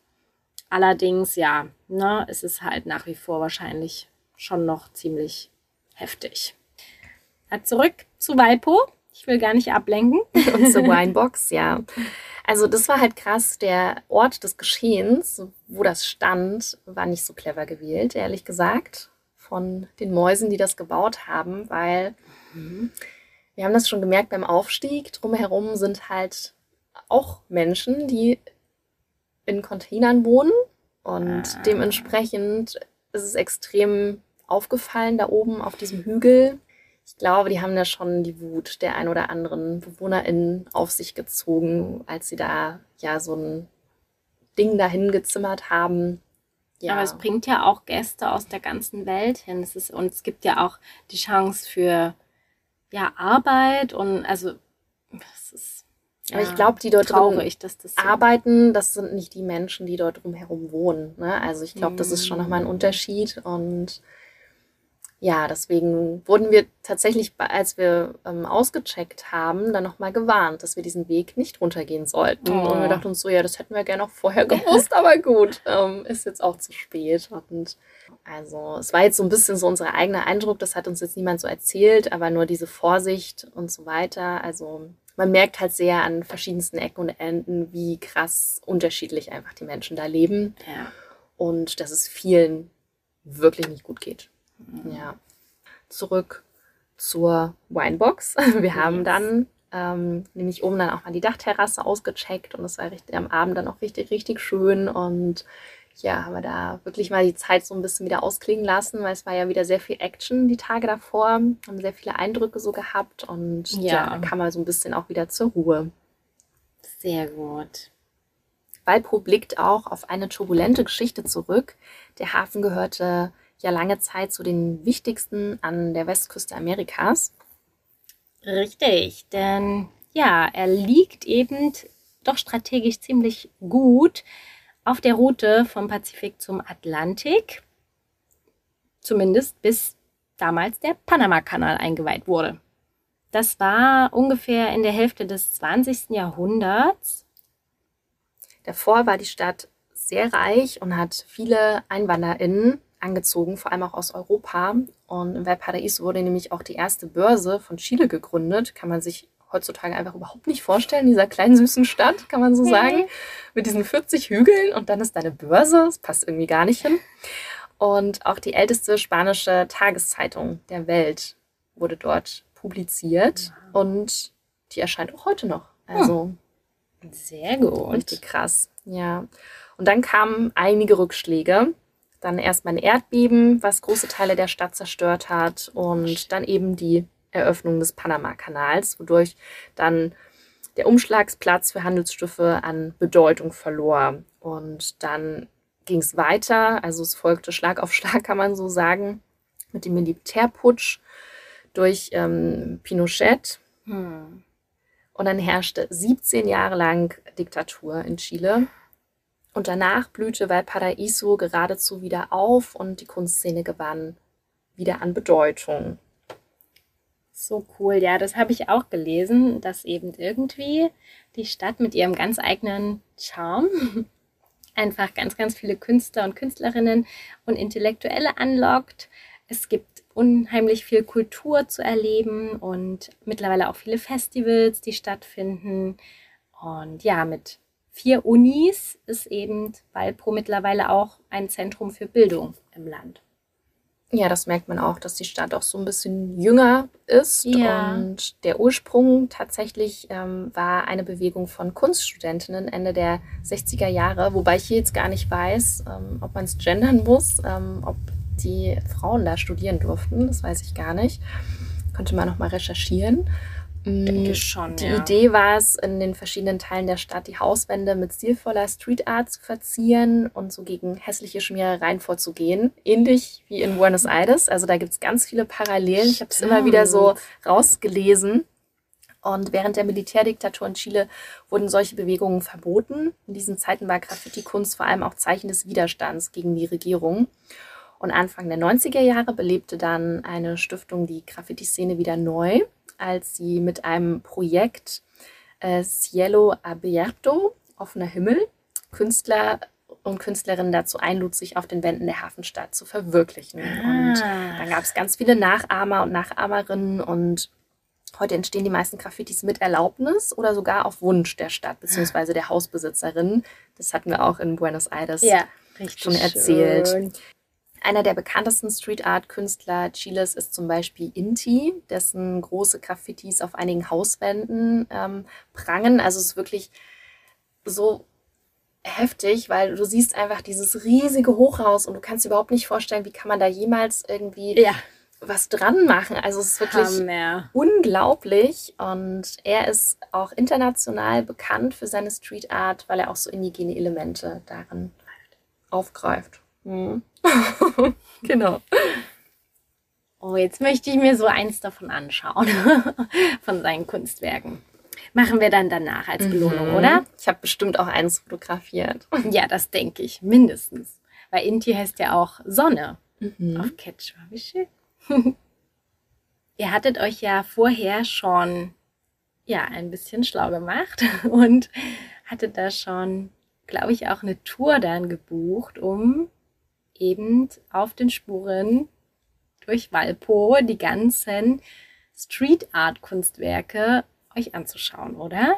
Allerdings, ja, ne, es ist halt nach wie vor wahrscheinlich schon noch ziemlich heftig. Zurück zu Walpo. Ich will gar nicht ablenken. Und zur Winebox, ja. Also das war halt krass. Der Ort des Geschehens, wo das stand, war nicht so clever gewählt, ehrlich gesagt, von den Mäusen, die das gebaut haben, weil wir haben das schon gemerkt beim Aufstieg. Drumherum sind halt auch Menschen, die in Containern wohnen und Ah. dementsprechend ist es extrem aufgefallen da oben auf diesem Hügel. Ich glaube, die haben da schon die Wut der ein oder anderen BewohnerInnen auf sich gezogen, als sie da ja so ein Ding dahin gezimmert haben. Ja, Aber es bringt ja auch Gäste aus der ganzen Welt hin. Es ist, und es gibt ja auch die Chance für ja, Arbeit und also es ist aber ja, ich glaube, die dort drin traurig, dass das so arbeiten, das sind nicht die Menschen, die dort drumherum wohnen. Ne? Also ich glaube, das ist schon Mm. nochmal ein Unterschied. Und ja, deswegen wurden wir tatsächlich, als wir ähm, ausgecheckt haben, dann nochmal gewarnt, dass wir diesen Weg nicht runtergehen sollten. Oh. Und wir dachten uns so, ja, das hätten wir gerne auch vorher gewusst, aber gut, ähm, ist jetzt auch zu spät. Und also es war jetzt so ein bisschen so unser eigener Eindruck, das hat uns jetzt niemand so erzählt, aber nur diese Vorsicht und so weiter. Also man merkt halt sehr an verschiedensten Ecken und Enden, wie krass unterschiedlich einfach die Menschen da leben ja. und dass es vielen wirklich nicht gut geht. Ja. Zurück zur Winebox. Wir haben dann ähm, nämlich oben dann auch mal die Dachterrasse ausgecheckt und es war richtig, am Abend dann auch richtig, richtig schön und ja, haben wir da wirklich mal die Zeit so ein bisschen wieder ausklingen lassen, weil es war ja wieder sehr viel Action die Tage davor, haben sehr viele Eindrücke so gehabt und ja, Ja. da kam man so ein bisschen auch wieder zur Ruhe. Sehr gut. Valpo blickt auch auf eine turbulente Geschichte zurück. Der Hafen gehörte ja lange Zeit zu den wichtigsten an der Westküste Amerikas. Richtig, denn ja, er liegt eben doch strategisch ziemlich gut auf der Route vom Pazifik zum Atlantik. Zumindest bis damals der Panamakanal eingeweiht wurde. Das war ungefähr in der Hälfte des 20. Jahrhunderts. Davor war die Stadt sehr reich und hat viele EinwanderInnen angezogen, vor allem auch aus Europa. Und in Valparaiso wurde nämlich auch die erste Börse von Chile gegründet. Kann man sich heutzutage einfach überhaupt nicht vorstellen, in dieser kleinen süßen Stadt, kann man so sagen. Mit diesen 40 Hügeln und dann ist da eine Börse. Das passt irgendwie gar nicht hin. Und auch die älteste spanische Tageszeitung der Welt wurde dort publiziert. Und die erscheint auch heute noch. Also Sehr gut. Richtig krass, ja. Und dann kamen einige Rückschläge. Dann erstmal ein Erdbeben, was große Teile der Stadt zerstört hat. Und dann eben die Eröffnung des Panama-Kanals, wodurch dann der Umschlagsplatz für Handelsschiffe an Bedeutung verlor. Und dann ging es weiter, also es folgte Schlag auf Schlag, kann man so sagen, mit dem Militärputsch durch ähm, Pinochet. Hm. Und dann herrschte 17 Jahre lang Diktatur in Chile. Und danach blühte Valparaiso geradezu wieder auf und die Kunstszene gewann wieder an Bedeutung. So cool, ja, das habe ich auch gelesen, dass eben irgendwie die Stadt mit ihrem ganz eigenen Charme einfach ganz, ganz viele Künstler und Künstlerinnen und Intellektuelle anlockt. Es gibt unheimlich viel Kultur zu erleben und mittlerweile auch viele Festivals, die stattfinden. Und ja, mit vier Unis ist eben Valpo mittlerweile auch ein Zentrum für Bildung im Land. Ja, das merkt man auch, dass die Stadt auch so ein bisschen jünger ist. Ja. Und der Ursprung tatsächlich ähm, war eine Bewegung von Kunststudentinnen Ende der 60er Jahre, wobei ich hier jetzt gar nicht weiß, ähm, ob man es gendern muss, ähm, ob die Frauen da studieren durften. Das weiß ich gar nicht. Könnte man nochmal recherchieren. Denke mm, schon, die ja. Idee war es, in den verschiedenen Teilen der Stadt die Hauswände mit stilvoller Street Art zu verzieren und so gegen hässliche Schmierereien vorzugehen. Ähnlich wie in Buenos Aires. Also da gibt es ganz viele Parallelen. Ich habe es immer wieder so rausgelesen. Und während der Militärdiktatur in Chile wurden solche Bewegungen verboten. In diesen Zeiten war Graffiti-Kunst vor allem auch Zeichen des Widerstands gegen die Regierung. Und Anfang der 90er Jahre belebte dann eine Stiftung die Graffiti-Szene wieder neu als sie mit einem Projekt äh, Cielo Abierto, offener Himmel, Künstler und Künstlerinnen dazu einlud, sich auf den Wänden der Hafenstadt zu verwirklichen. Ah. Und dann gab es ganz viele Nachahmer und Nachahmerinnen und heute entstehen die meisten Graffitis mit Erlaubnis oder sogar auf Wunsch der Stadt bzw. der Hausbesitzerin. Das hatten wir auch in Buenos Aires ja, schon erzählt. Schön. Einer der bekanntesten Street Art Künstler Chiles ist zum Beispiel Inti, dessen große Graffitis auf einigen Hauswänden ähm, prangen. Also es ist wirklich so heftig, weil du siehst einfach dieses riesige Hochhaus und du kannst dir überhaupt nicht vorstellen, wie kann man da jemals irgendwie ja. was dran machen. Also es ist wirklich Hammer. unglaublich und er ist auch international bekannt für seine Street Art, weil er auch so indigene Elemente darin aufgreift. Mhm. genau. Oh, jetzt möchte ich mir so eins davon anschauen, von seinen Kunstwerken. Machen wir dann danach als Belohnung, mhm. oder? Ich habe bestimmt auch eins fotografiert. Ja, das denke ich, mindestens. Weil Inti heißt ja auch Sonne mhm. auf Quechua. Wie schön. Ihr hattet euch ja vorher schon ja, ein bisschen schlau gemacht und hattet da schon, glaube ich, auch eine Tour dann gebucht, um eben auf den Spuren durch Walpo die ganzen Street Art Kunstwerke euch anzuschauen, oder?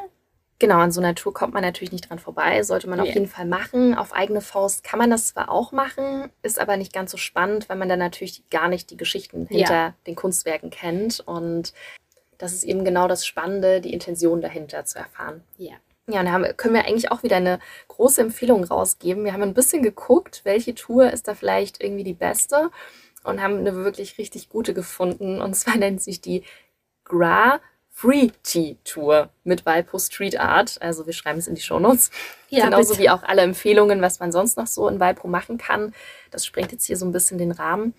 Genau, an so einer Tour kommt man natürlich nicht dran vorbei, sollte man yeah. auf jeden Fall machen. Auf eigene Faust kann man das zwar auch machen, ist aber nicht ganz so spannend, weil man dann natürlich gar nicht die Geschichten hinter ja. den Kunstwerken kennt. Und das ist eben genau das Spannende, die Intention dahinter zu erfahren. Ja. Ja, und da haben, können wir eigentlich auch wieder eine große Empfehlung rausgeben. Wir haben ein bisschen geguckt, welche Tour ist da vielleicht irgendwie die beste und haben eine wirklich richtig gute gefunden. Und zwar nennt sich die Gra Free Tea Tour mit Valpo Street Art. Also wir schreiben es in die Shownotes. Ja, Genauso bitte. wie auch alle Empfehlungen, was man sonst noch so in Valpo machen kann. Das sprengt jetzt hier so ein bisschen den Rahmen.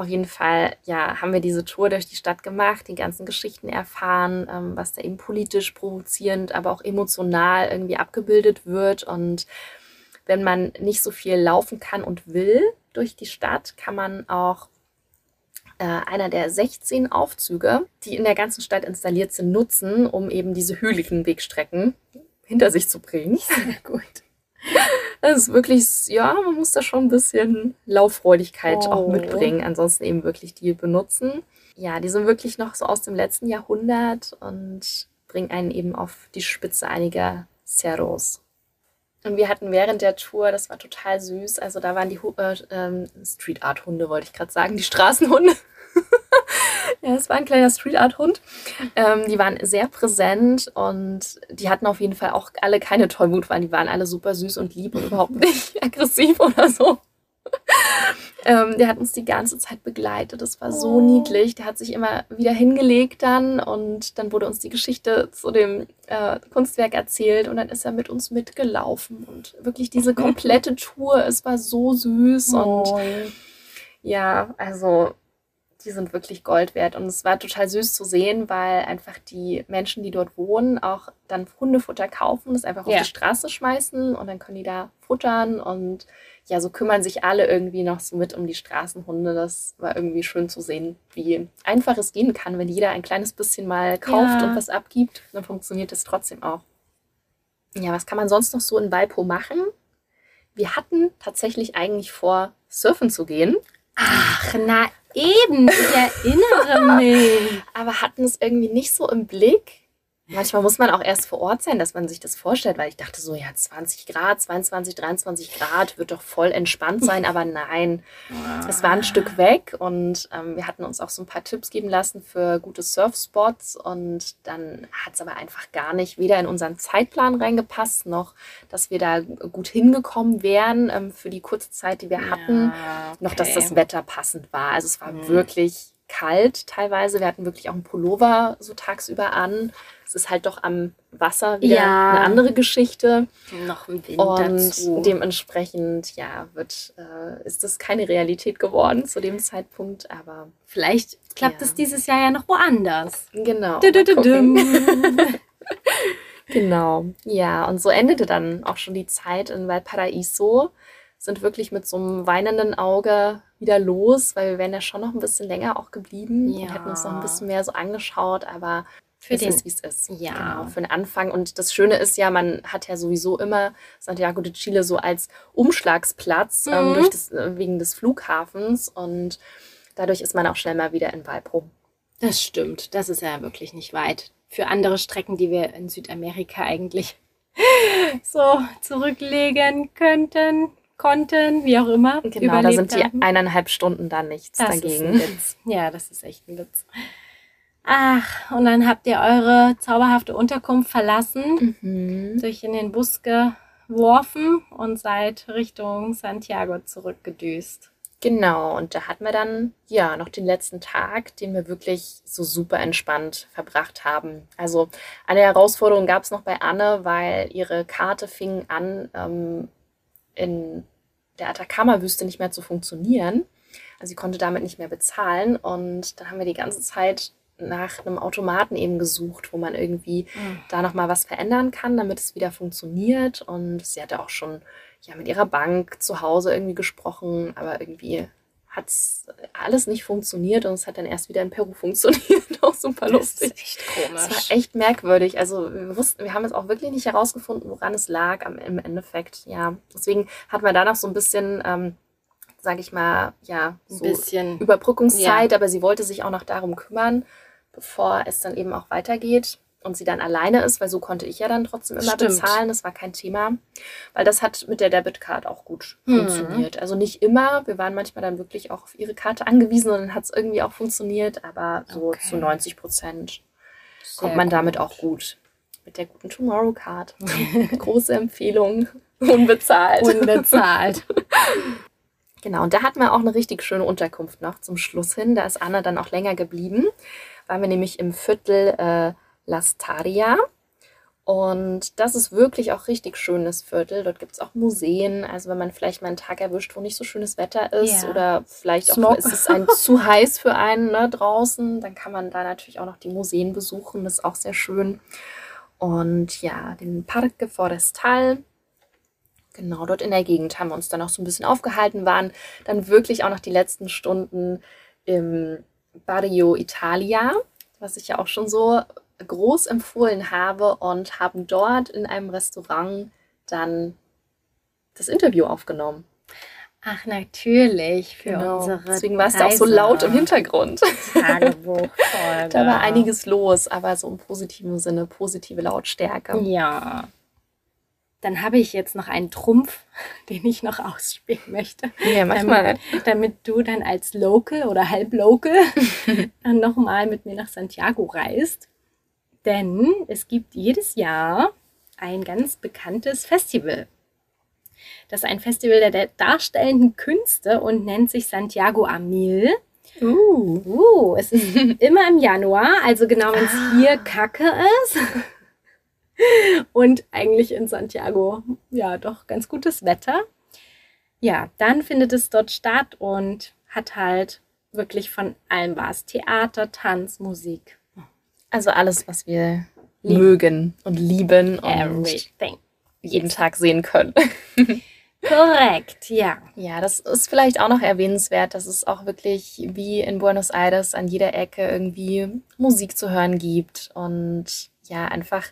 Auf jeden Fall, ja, haben wir diese Tour durch die Stadt gemacht, die ganzen Geschichten erfahren, ähm, was da eben politisch provozierend, aber auch emotional irgendwie abgebildet wird. Und wenn man nicht so viel laufen kann und will durch die Stadt, kann man auch äh, einer der 16 Aufzüge, die in der ganzen Stadt installiert sind, nutzen, um eben diese hügeligen Wegstrecken hinter sich zu bringen. Sehr gut. Das ist wirklich, ja, man muss da schon ein bisschen Lauffreudigkeit oh. auch mitbringen. Ansonsten eben wirklich die benutzen. Ja, die sind wirklich noch so aus dem letzten Jahrhundert und bringen einen eben auf die Spitze einiger Cerros. Und wir hatten während der Tour, das war total süß, also da waren die äh, ähm, Street Art Hunde, wollte ich gerade sagen, die Straßenhunde. Ja, es war ein kleiner Street Art Hund. Ähm, die waren sehr präsent und die hatten auf jeden Fall auch alle keine Tollwut, weil die waren alle super süß und lieb und überhaupt nicht aggressiv oder so. ähm, der hat uns die ganze Zeit begleitet. Das war so oh. niedlich. Der hat sich immer wieder hingelegt dann und dann wurde uns die Geschichte zu dem äh, Kunstwerk erzählt und dann ist er mit uns mitgelaufen und wirklich diese komplette Tour. Es war so süß oh. und ja, also die sind wirklich Gold wert. Und es war total süß zu sehen, weil einfach die Menschen, die dort wohnen, auch dann Hundefutter kaufen, das einfach ja. auf die Straße schmeißen und dann können die da futtern. Und ja, so kümmern sich alle irgendwie noch so mit um die Straßenhunde. Das war irgendwie schön zu sehen, wie einfach es gehen kann, wenn jeder ein kleines bisschen mal kauft ja. und was abgibt. Dann funktioniert es trotzdem auch. Ja, was kann man sonst noch so in Walpo machen? Wir hatten tatsächlich eigentlich vor, surfen zu gehen. Ach, na Eben, ich erinnere mich. Aber hatten es irgendwie nicht so im Blick. Manchmal muss man auch erst vor Ort sein, dass man sich das vorstellt, weil ich dachte so, ja, 20 Grad, 22, 23 Grad wird doch voll entspannt sein, aber nein, es war ein Stück weg und ähm, wir hatten uns auch so ein paar Tipps geben lassen für gute Surfspots und dann hat es aber einfach gar nicht weder in unseren Zeitplan reingepasst, noch, dass wir da gut hingekommen wären ähm, für die kurze Zeit, die wir hatten, ja, okay. noch, dass das Wetter passend war. Also es war mhm. wirklich kalt teilweise. Wir hatten wirklich auch einen Pullover so tagsüber an. Es ist halt doch am Wasser wieder ja. eine andere Geschichte. Noch ein Wind Und dazu. dementsprechend, ja, wird, äh, ist das keine Realität geworden zu dem Zeitpunkt, aber. Vielleicht klappt ja. es dieses Jahr ja noch woanders. Genau. genau. Ja, und so endete dann auch schon die Zeit in Valparaiso. Sind wirklich mit so einem weinenden Auge wieder los, weil wir wären ja schon noch ein bisschen länger auch geblieben ja. und hätten uns noch ein bisschen mehr so angeschaut, aber für den, ist, wie es ist. Ja. Genau, für den Anfang. Und das Schöne ist ja, man hat ja sowieso immer Santiago de Chile so als Umschlagsplatz ähm, mhm. ähm, durch das, äh, wegen des Flughafens und dadurch ist man auch schnell mal wieder in Valpo. Das stimmt. Das ist ja wirklich nicht weit. Für andere Strecken, die wir in Südamerika eigentlich so zurücklegen könnten, konnten, wie auch immer. Genau, da sind die eineinhalb Stunden dann nichts das dagegen. Ist ein Witz. Ja, das ist echt ein Witz. Ach, und dann habt ihr eure zauberhafte Unterkunft verlassen, mhm. durch in den Bus geworfen und seid Richtung Santiago zurückgedüst. Genau, und da hatten wir dann ja noch den letzten Tag, den wir wirklich so super entspannt verbracht haben. Also eine Herausforderung gab es noch bei Anne, weil ihre Karte fing an, ähm, in der Atacama-Wüste nicht mehr zu funktionieren. Also sie konnte damit nicht mehr bezahlen und dann haben wir die ganze Zeit nach einem Automaten eben gesucht, wo man irgendwie mhm. da nochmal was verändern kann, damit es wieder funktioniert. Und sie hatte auch schon ja mit ihrer Bank zu Hause irgendwie gesprochen, aber irgendwie hat es alles nicht funktioniert und es hat dann erst wieder in Peru funktioniert. auch super lustig. Das ist echt komisch. Es war echt merkwürdig. Also wir wussten, wir haben es auch wirklich nicht herausgefunden, woran es lag am, im Endeffekt. Ja, deswegen hatten wir da noch so ein bisschen ähm, sage ich mal, ja, so ein bisschen Überbrückungszeit, ja. aber sie wollte sich auch noch darum kümmern bevor es dann eben auch weitergeht und sie dann alleine ist, weil so konnte ich ja dann trotzdem immer Stimmt. bezahlen, das war kein Thema, weil das hat mit der Debitcard auch gut mhm. funktioniert. Also nicht immer, wir waren manchmal dann wirklich auch auf ihre Karte angewiesen und dann hat es irgendwie auch funktioniert, aber so okay. zu 90 Prozent kommt man gut. damit auch gut. Mit der guten Tomorrow Card. Große Empfehlung. Unbezahlt. Unbezahlt. genau, und da hatten wir auch eine richtig schöne Unterkunft noch zum Schluss hin. Da ist Anna dann auch länger geblieben waren wir nämlich im Viertel äh, Las Taria. Und das ist wirklich auch richtig schönes Viertel. Dort gibt es auch Museen. Also wenn man vielleicht mal einen Tag erwischt, wo nicht so schönes Wetter ist ja. oder vielleicht Smog. auch ist es ein zu heiß für einen ne, draußen, dann kann man da natürlich auch noch die Museen besuchen. Das ist auch sehr schön. Und ja, den Parque Forestal. Genau, dort in der Gegend haben wir uns dann auch so ein bisschen aufgehalten, waren dann wirklich auch noch die letzten Stunden im Barrio Italia, was ich ja auch schon so groß empfohlen habe und haben dort in einem Restaurant dann das Interview aufgenommen. Ach, natürlich, für genau. unsere. Deswegen war es ja auch so laut im Hintergrund. Da war einiges los, aber so im positiven Sinne, positive Lautstärke. Ja. Dann habe ich jetzt noch einen Trumpf, den ich noch ausspielen möchte. Ja, manchmal. Damit, damit du dann als Local oder Halb-Local dann nochmal mit mir nach Santiago reist. Denn es gibt jedes Jahr ein ganz bekanntes Festival. Das ist ein Festival der darstellenden Künste und nennt sich Santiago Amil. Uh. Uh, es ist immer im Januar, also genau wenn es Ah. hier Kacke ist. Und eigentlich in Santiago, ja, doch ganz gutes Wetter. Ja, dann findet es dort statt und hat halt wirklich von allem was. Theater, Tanz, Musik. Also alles, was wir Lieben. mögen und lieben und Everything. jeden Tag sehen können. Korrekt, ja. Ja, das ist vielleicht auch noch erwähnenswert, dass es auch wirklich wie in Buenos Aires an jeder Ecke irgendwie Musik zu hören gibt und ja, einfach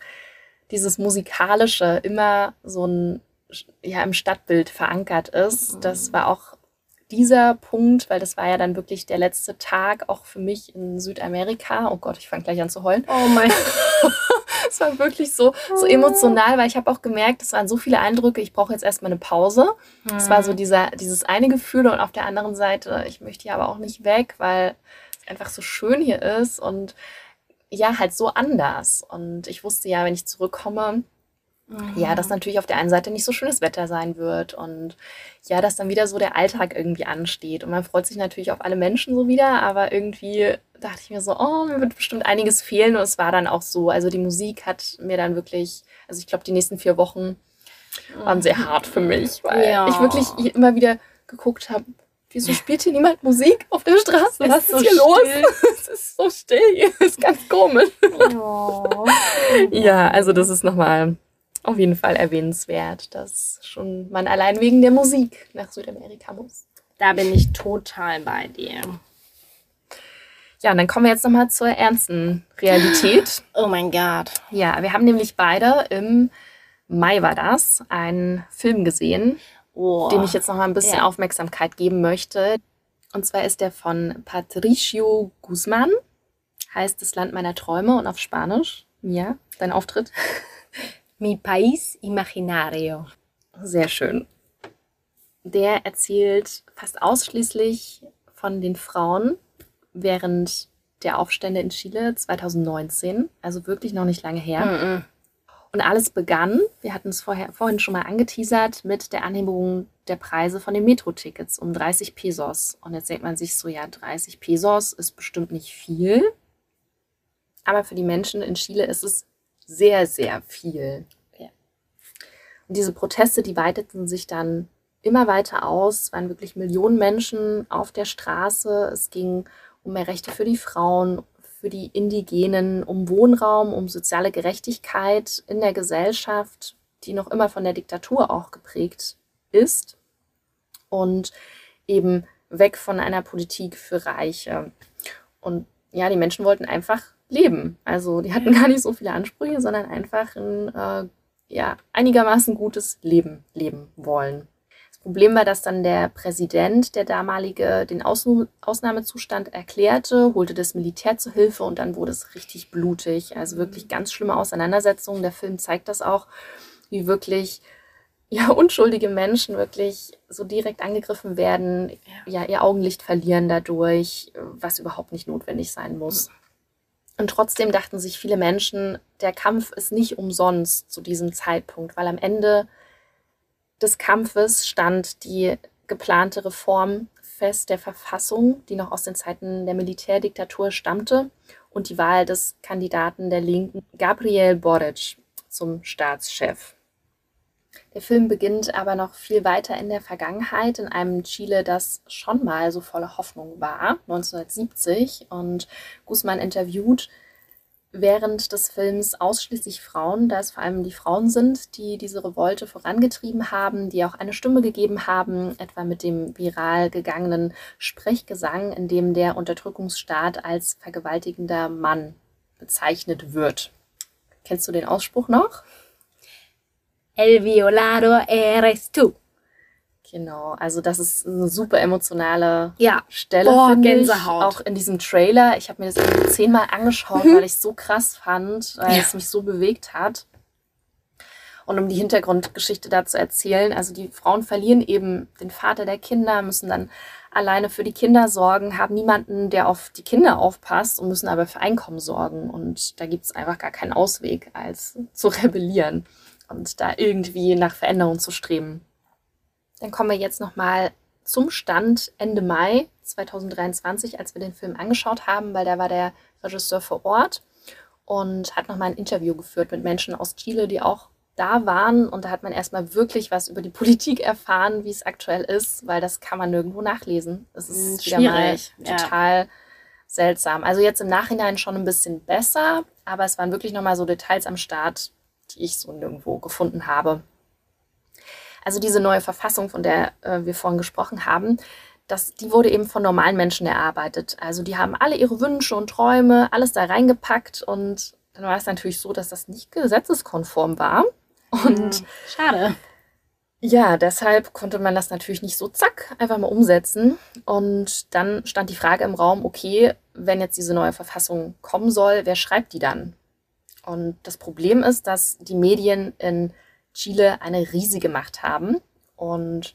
dieses Musikalische immer so ein, ja, im Stadtbild verankert ist. Das war auch dieser Punkt, weil das war ja dann wirklich der letzte Tag auch für mich in Südamerika. Oh Gott, ich fange gleich an zu heulen. Oh mein Es war wirklich so, so emotional, weil ich habe auch gemerkt, es waren so viele Eindrücke, ich brauche jetzt erstmal eine Pause. Es war so dieser, dieses eine Gefühl und auf der anderen Seite, ich möchte hier aber auch nicht weg, weil es einfach so schön hier ist und ja, halt so anders. Und ich wusste ja, wenn ich zurückkomme, ja, dass natürlich auf der einen Seite nicht so schönes Wetter sein wird und ja, dass dann wieder so der Alltag irgendwie ansteht. Und man freut sich natürlich auf alle Menschen so wieder, aber irgendwie dachte ich mir so, oh, mir wird bestimmt einiges fehlen und es war dann auch so. Also die Musik hat mir dann wirklich, also ich glaube, die nächsten vier Wochen waren sehr hart für mich, weil Ja. ich wirklich immer wieder geguckt habe, wieso spielt hier niemand Musik auf der Straße? Was ist ist so hier los? still. Es ist so still hier, es ist ganz komisch. Oh. Ja, also das ist nochmal auf jeden Fall erwähnenswert, dass schon man allein wegen der Musik nach Südamerika muss. Da bin ich total bei dir. Ja, und dann kommen wir jetzt nochmal zur ernsten Realität. Oh mein Gott. Ja, wir haben nämlich beide im Mai war das, einen Film gesehen, Oh. dem ich jetzt nochmal ein bisschen Ja. Aufmerksamkeit geben möchte. Und zwar ist der von Patricio Guzman, heißt Das Land meiner Träume und auf Spanisch. Ja, dein Auftritt. Mi país imaginario. Sehr schön. Der erzählt fast ausschließlich von den Frauen während der Aufstände in Chile 2019, also wirklich noch nicht lange her. Mhm. Und alles begann, wir hatten es vorher, vorhin schon mal angeteasert, mit der Anhebung der Preise von den Metro-Tickets um 30 Pesos. Und jetzt denkt man sich so, ja, 30 Pesos ist bestimmt nicht viel. Aber für die Menschen in Chile ist es sehr, sehr viel. Ja. Und diese Proteste, die weiteten sich dann immer weiter aus. Es waren wirklich Millionen Menschen auf der Straße. Es ging um mehr Rechte für die Frauen, für die Indigenen, um Wohnraum, um soziale Gerechtigkeit in der Gesellschaft, die noch immer von der Diktatur auch geprägt ist. Und eben weg von einer Politik für Reiche. Und ja, die Menschen wollten einfach leben. Also die hatten gar nicht so viele Ansprüche, sondern einfach ein äh, ja, einigermaßen gutes Leben leben wollen. Das Problem war, dass dann der Präsident, der damalige, den Ausnahmezustand erklärte, holte das Militär zu Hilfe und dann wurde es richtig blutig. Also wirklich ganz schlimme Auseinandersetzungen. Der Film zeigt das auch, wie wirklich ja, unschuldige Menschen wirklich so direkt angegriffen werden, ja, ihr Augenlicht verlieren dadurch, was überhaupt nicht notwendig sein muss. Und trotzdem dachten sich viele Menschen, der Kampf ist nicht umsonst zu diesem Zeitpunkt, weil am Ende des Kampfes stand die geplante Reform fest der Verfassung, die noch aus den Zeiten der Militärdiktatur stammte, und die Wahl des Kandidaten der Linken, Gabriel Boric, zum Staatschef. Der Film beginnt aber noch viel weiter in der Vergangenheit, in einem Chile, das schon mal so voller Hoffnung war, 1970. Und Guzman interviewt während des Films ausschließlich Frauen, da es vor allem die Frauen sind, die diese Revolte vorangetrieben haben, die auch eine Stimme gegeben haben, etwa mit dem viral gegangenen Sprechgesang, in dem der Unterdrückungsstaat als vergewaltigender Mann bezeichnet wird. Kennst du den Ausspruch noch? El violador eres tú. Genau, also das ist eine super emotionale Ja. Stelle, finde ich. Gänsehaut. Auch in diesem Trailer. Ich habe mir das zehnmal angeschaut, weil ich es so krass fand, weil Ja. es mich so bewegt hat. Und um die Hintergrundgeschichte da zu erzählen, also die Frauen verlieren eben den Vater der Kinder, müssen dann alleine für die Kinder sorgen, haben niemanden, der auf die Kinder aufpasst und müssen aber für Einkommen sorgen. Und da gibt es einfach gar keinen Ausweg, als zu rebellieren und da irgendwie nach Veränderung zu streben. Dann kommen wir jetzt nochmal zum Stand Ende Mai 2023, als wir den Film angeschaut haben, weil da war der Regisseur vor Ort und hat nochmal ein Interview geführt mit Menschen aus Chile, die auch da waren. Und da hat man erstmal wirklich was über die Politik erfahren, wie es aktuell ist, weil das kann man nirgendwo nachlesen. Das ist Hm, wieder mal schwierig, ja. total seltsam. Also jetzt im Nachhinein schon ein bisschen besser, aber es waren wirklich nochmal so Details am Start, die ich so nirgendwo gefunden habe. Also diese neue Verfassung, von der äh, wir vorhin gesprochen haben, das, die wurde eben von normalen Menschen erarbeitet. Also die haben alle ihre Wünsche und Träume, alles da reingepackt und dann war es natürlich so, dass das nicht gesetzeskonform war. Und Schade. ja, deshalb konnte man das natürlich nicht so zack einfach mal umsetzen. Und dann stand die Frage im Raum, okay, wenn jetzt diese neue Verfassung kommen soll, wer schreibt die dann? Und das Problem ist, dass die Medien in Chile eine riesige Macht haben und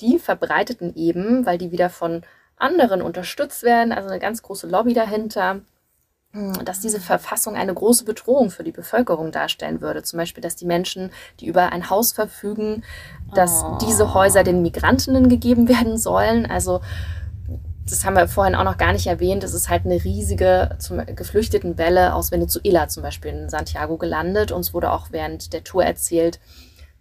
die verbreiteten eben, weil die wieder von anderen unterstützt werden, also eine ganz große Lobby dahinter, mh, dass diese Verfassung eine große Bedrohung für die Bevölkerung darstellen würde. Zum Beispiel, dass die Menschen, die über ein Haus verfügen, dass Oh. diese Häuser den Migrantinnen gegeben werden sollen. Also das haben wir vorhin auch noch gar nicht erwähnt. Es ist halt eine riesige zum Geflüchtetenwelle aus Venezuela zum Beispiel in Santiago gelandet. Uns wurde auch während der Tour erzählt,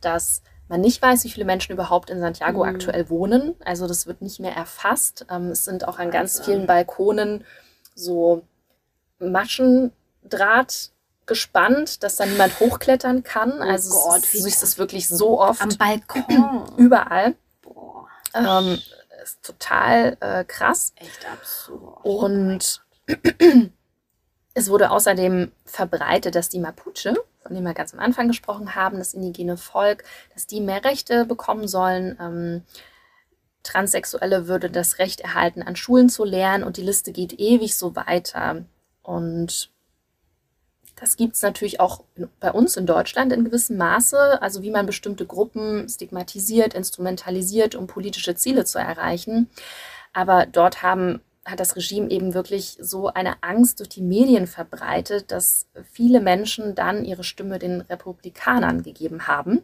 dass man nicht weiß, wie viele Menschen überhaupt in Santiago Mhm. aktuell wohnen. Also das wird nicht mehr erfasst. Ähm, es sind auch an ganz vielen Balkonen so Maschendraht gespannt, dass da niemand hochklettern kann. Oh also Gott, es, wie ist- es wirklich so oft Am Balkon. überall. Boah, Ähm, ist total äh, krass. echt absurd. Und es wurde außerdem verbreitet, dass die Mapuche, von denen wir ganz am Anfang gesprochen haben, das indigene Volk, dass die mehr Rechte bekommen sollen. Ähm, Transsexuelle würde das Recht erhalten, an Schulen zu lernen und die Liste geht ewig so weiter. Und das gibt es natürlich auch in, bei uns in Deutschland in gewissem Maße, also wie man bestimmte Gruppen stigmatisiert, instrumentalisiert, um politische Ziele zu erreichen. Aber dort haben, hat das Regime eben wirklich so eine Angst durch die Medien verbreitet, dass viele Menschen dann ihre Stimme den Republikanern gegeben haben.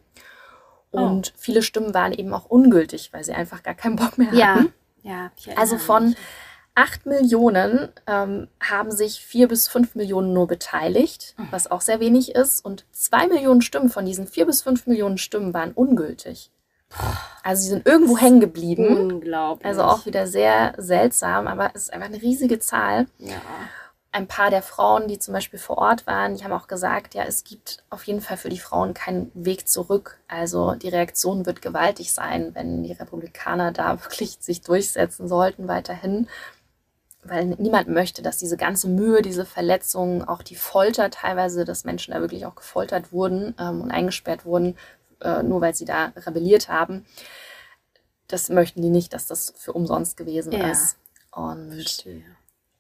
Und viele Stimmen waren eben auch ungültig, weil sie einfach gar keinen Bock mehr hatten. Ja, ja. ich Also von mich. 8 Millionen ähm, haben sich 4 bis 5 Millionen nur beteiligt, was auch sehr wenig ist. Und 2 Millionen Stimmen von diesen 4 bis 5 Millionen Stimmen waren ungültig. Also sie sind irgendwo hängen geblieben. Unglaublich. Also auch wieder sehr seltsam, aber es ist einfach eine riesige Zahl. Ja. Ein paar der Frauen, die zum Beispiel vor Ort waren, die haben auch gesagt, ja, es gibt auf jeden Fall für die Frauen keinen Weg zurück. Also die Reaktion wird gewaltig sein, wenn die Republikaner da wirklich sich durchsetzen sollten weiterhin. Weil niemand möchte, dass diese ganze Mühe, diese Verletzungen, auch die Folter teilweise, dass Menschen da wirklich auch gefoltert wurden ähm, und eingesperrt wurden, äh, nur weil sie da rebelliert haben. Das möchten die nicht, dass das für umsonst gewesen Ja. ist. Und Verstehe.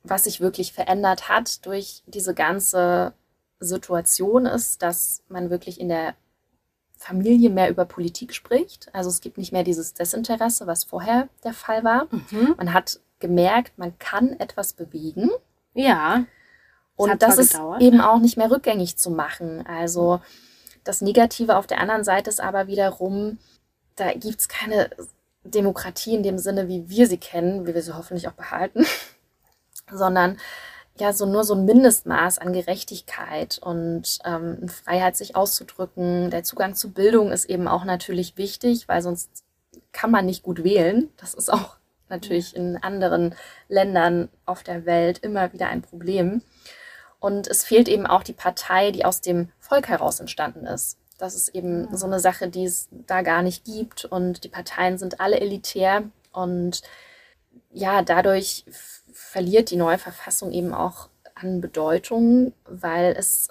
was sich wirklich verändert hat durch diese ganze Situation ist, dass man wirklich in der Familie mehr über Politik spricht. Also es gibt nicht mehr dieses Desinteresse, was vorher der Fall war. Mhm. Man hat gemerkt, man kann etwas bewegen Ja. und das ist gedauert. eben auch nicht mehr rückgängig zu machen. Also das Negative auf der anderen Seite ist aber wiederum, da gibt es keine Demokratie in dem Sinne, wie wir sie kennen, wie wir sie hoffentlich auch behalten, sondern ja, so nur so ein Mindestmaß an Gerechtigkeit und ähm, Freiheit, sich auszudrücken. Der Zugang zu Bildung ist eben auch natürlich wichtig, weil sonst kann man nicht gut wählen. Das ist auch natürlich in anderen Ländern auf der Welt immer wieder ein Problem. Und es fehlt eben auch die Partei, die aus dem Volk heraus entstanden ist. Das ist eben so eine Sache, die es da gar nicht gibt. Und die Parteien sind alle elitär. Und ja, dadurch verliert die neue Verfassung eben auch an Bedeutung, weil es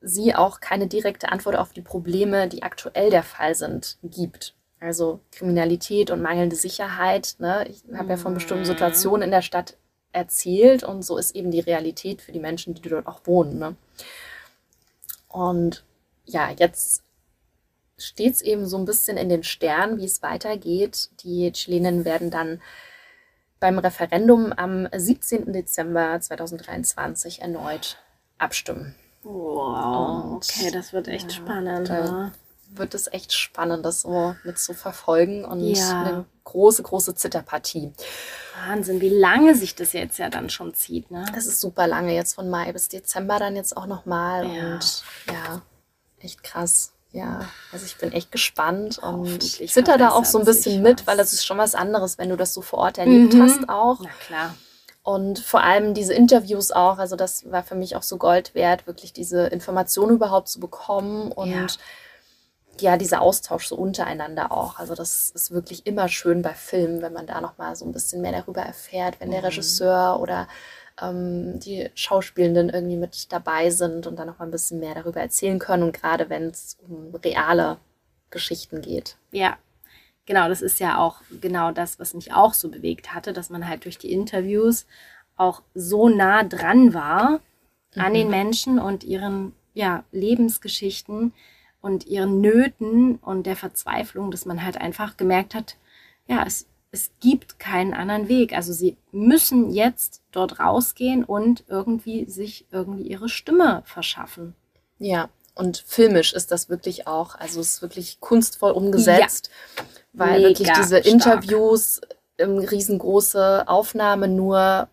sie auch keine direkte Antwort auf die Probleme, die aktuell der Fall sind, gibt. Also Kriminalität und mangelnde Sicherheit. Ne? Ich habe ja von bestimmten Situationen in der Stadt erzählt und so ist eben die Realität für die Menschen, die dort auch wohnen. Ne? Und ja, jetzt steht es eben so ein bisschen in den Sternen, wie es weitergeht. Die Chilenen werden dann beim Referendum am 17. Dezember 2023 erneut abstimmen. Wow. Und- Okay, das wird echt spannend. da- ne? Wird es echt spannend, das so mit zu verfolgen und Ja. eine große, große Zitterpartie. Wahnsinn, wie lange sich das jetzt ja dann schon zieht, ne? Es ist super lange jetzt von Mai bis Dezember dann jetzt auch nochmal Ja. und ja, echt krass. Ja, also ich bin echt gespannt und zitter da auch so ein bisschen mit, weil das ist schon was anderes, wenn du das so vor Ort erlebt Mhm. hast auch. Na klar. Und vor allem diese Interviews auch, also das war für mich auch so Gold wert, wirklich diese Informationen überhaupt zu bekommen und Ja. Ja, dieser Austausch so untereinander auch. Also das ist wirklich immer schön bei Filmen, wenn man da nochmal so ein bisschen mehr darüber erfährt, wenn der Mhm. Regisseur oder ähm, die Schauspielenden irgendwie mit dabei sind und dann nochmal ein bisschen mehr darüber erzählen können und gerade wenn es um reale Geschichten geht. Ja, genau, das ist ja auch genau das, was mich auch so bewegt hatte, dass man halt durch die Interviews auch so nah dran war an den Menschen und ihren ja, Lebensgeschichten und ihren Nöten und der Verzweiflung, dass man halt einfach gemerkt hat, ja, es, es gibt keinen anderen Weg. Also sie müssen jetzt dort rausgehen und irgendwie sich irgendwie ihre Stimme verschaffen. Ja, und filmisch ist das wirklich auch, also es ist wirklich kunstvoll umgesetzt, weil Mega wirklich diese stark. Interviews, ähm, riesengroße Aufnahme, nur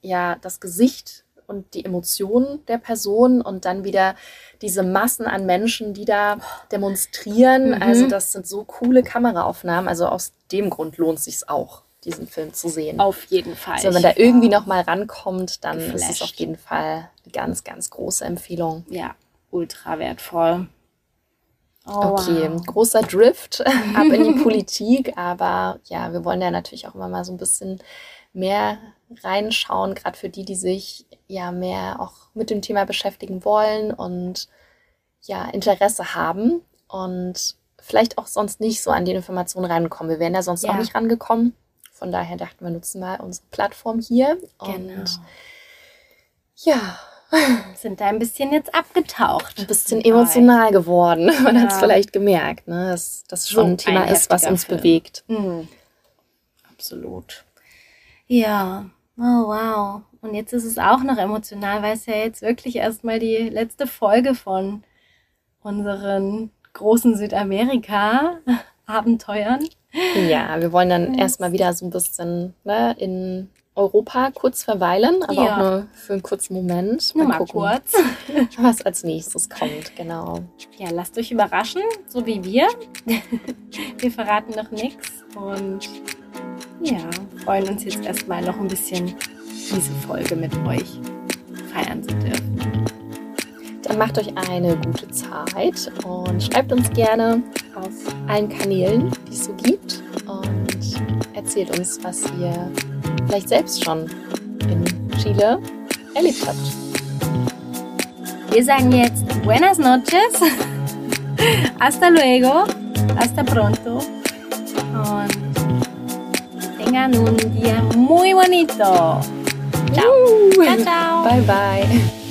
ja das Gesicht und die Emotionen der Person und dann wieder diese Massen an Menschen, die da demonstrieren. Mhm. Also das sind so coole Kameraaufnahmen. Also aus dem Grund lohnt es sich auch, diesen Film zu sehen. Auf jeden Fall. also wenn man da irgendwie noch mal rankommt, dann ist es geflasht. auf jeden Fall eine ganz, ganz große Empfehlung. Ja, ultra wertvoll. Oh, Okay, wow. großer Drift ab in die Politik, aber ja, wir wollen ja natürlich auch immer mal so ein bisschen mehr reinschauen, gerade für die, die sich ja mehr auch mit dem Thema beschäftigen wollen und ja Interesse haben und vielleicht auch sonst nicht so an die Informationen rankommen. Wir wären ja sonst Ja. auch nicht rangekommen. Von daher dachten wir, nutzen mal unsere Plattform hier und Genau. ja, Sind da ein bisschen jetzt abgetaucht. ein bisschen emotional geworden. Man hat es Ja. vielleicht gemerkt, ne? dass das So schon ein Thema ein ist, was uns Film. bewegt. Mhm. Absolut. Ja, oh wow. Und jetzt ist es auch noch emotional, weil es ja jetzt wirklich erstmal die letzte Folge von unseren großen Südamerika-Abenteuern. Ja, wir wollen dann erstmal wieder so ein bisschen ne, in Europa kurz verweilen, aber Ja. auch nur für einen kurzen Moment. Nur mal gucken, kurz. was als nächstes kommt. Genau. Ja, lasst euch überraschen, so wie wir. Wir verraten noch nichts und ja, freuen uns jetzt erstmal noch ein bisschen diese Folge mit euch feiern zu dürfen. Dann macht euch eine gute Zeit und schreibt uns gerne auf allen Kanälen, die es so gibt. Und erzählt uns, was ihr vielleicht selbst schon in Chile erlebt habt. Wir sagen jetzt buenas noches, hasta luego, hasta pronto und tengan un día muy bonito. Ciao. Ciao, ciao. Bye, bye.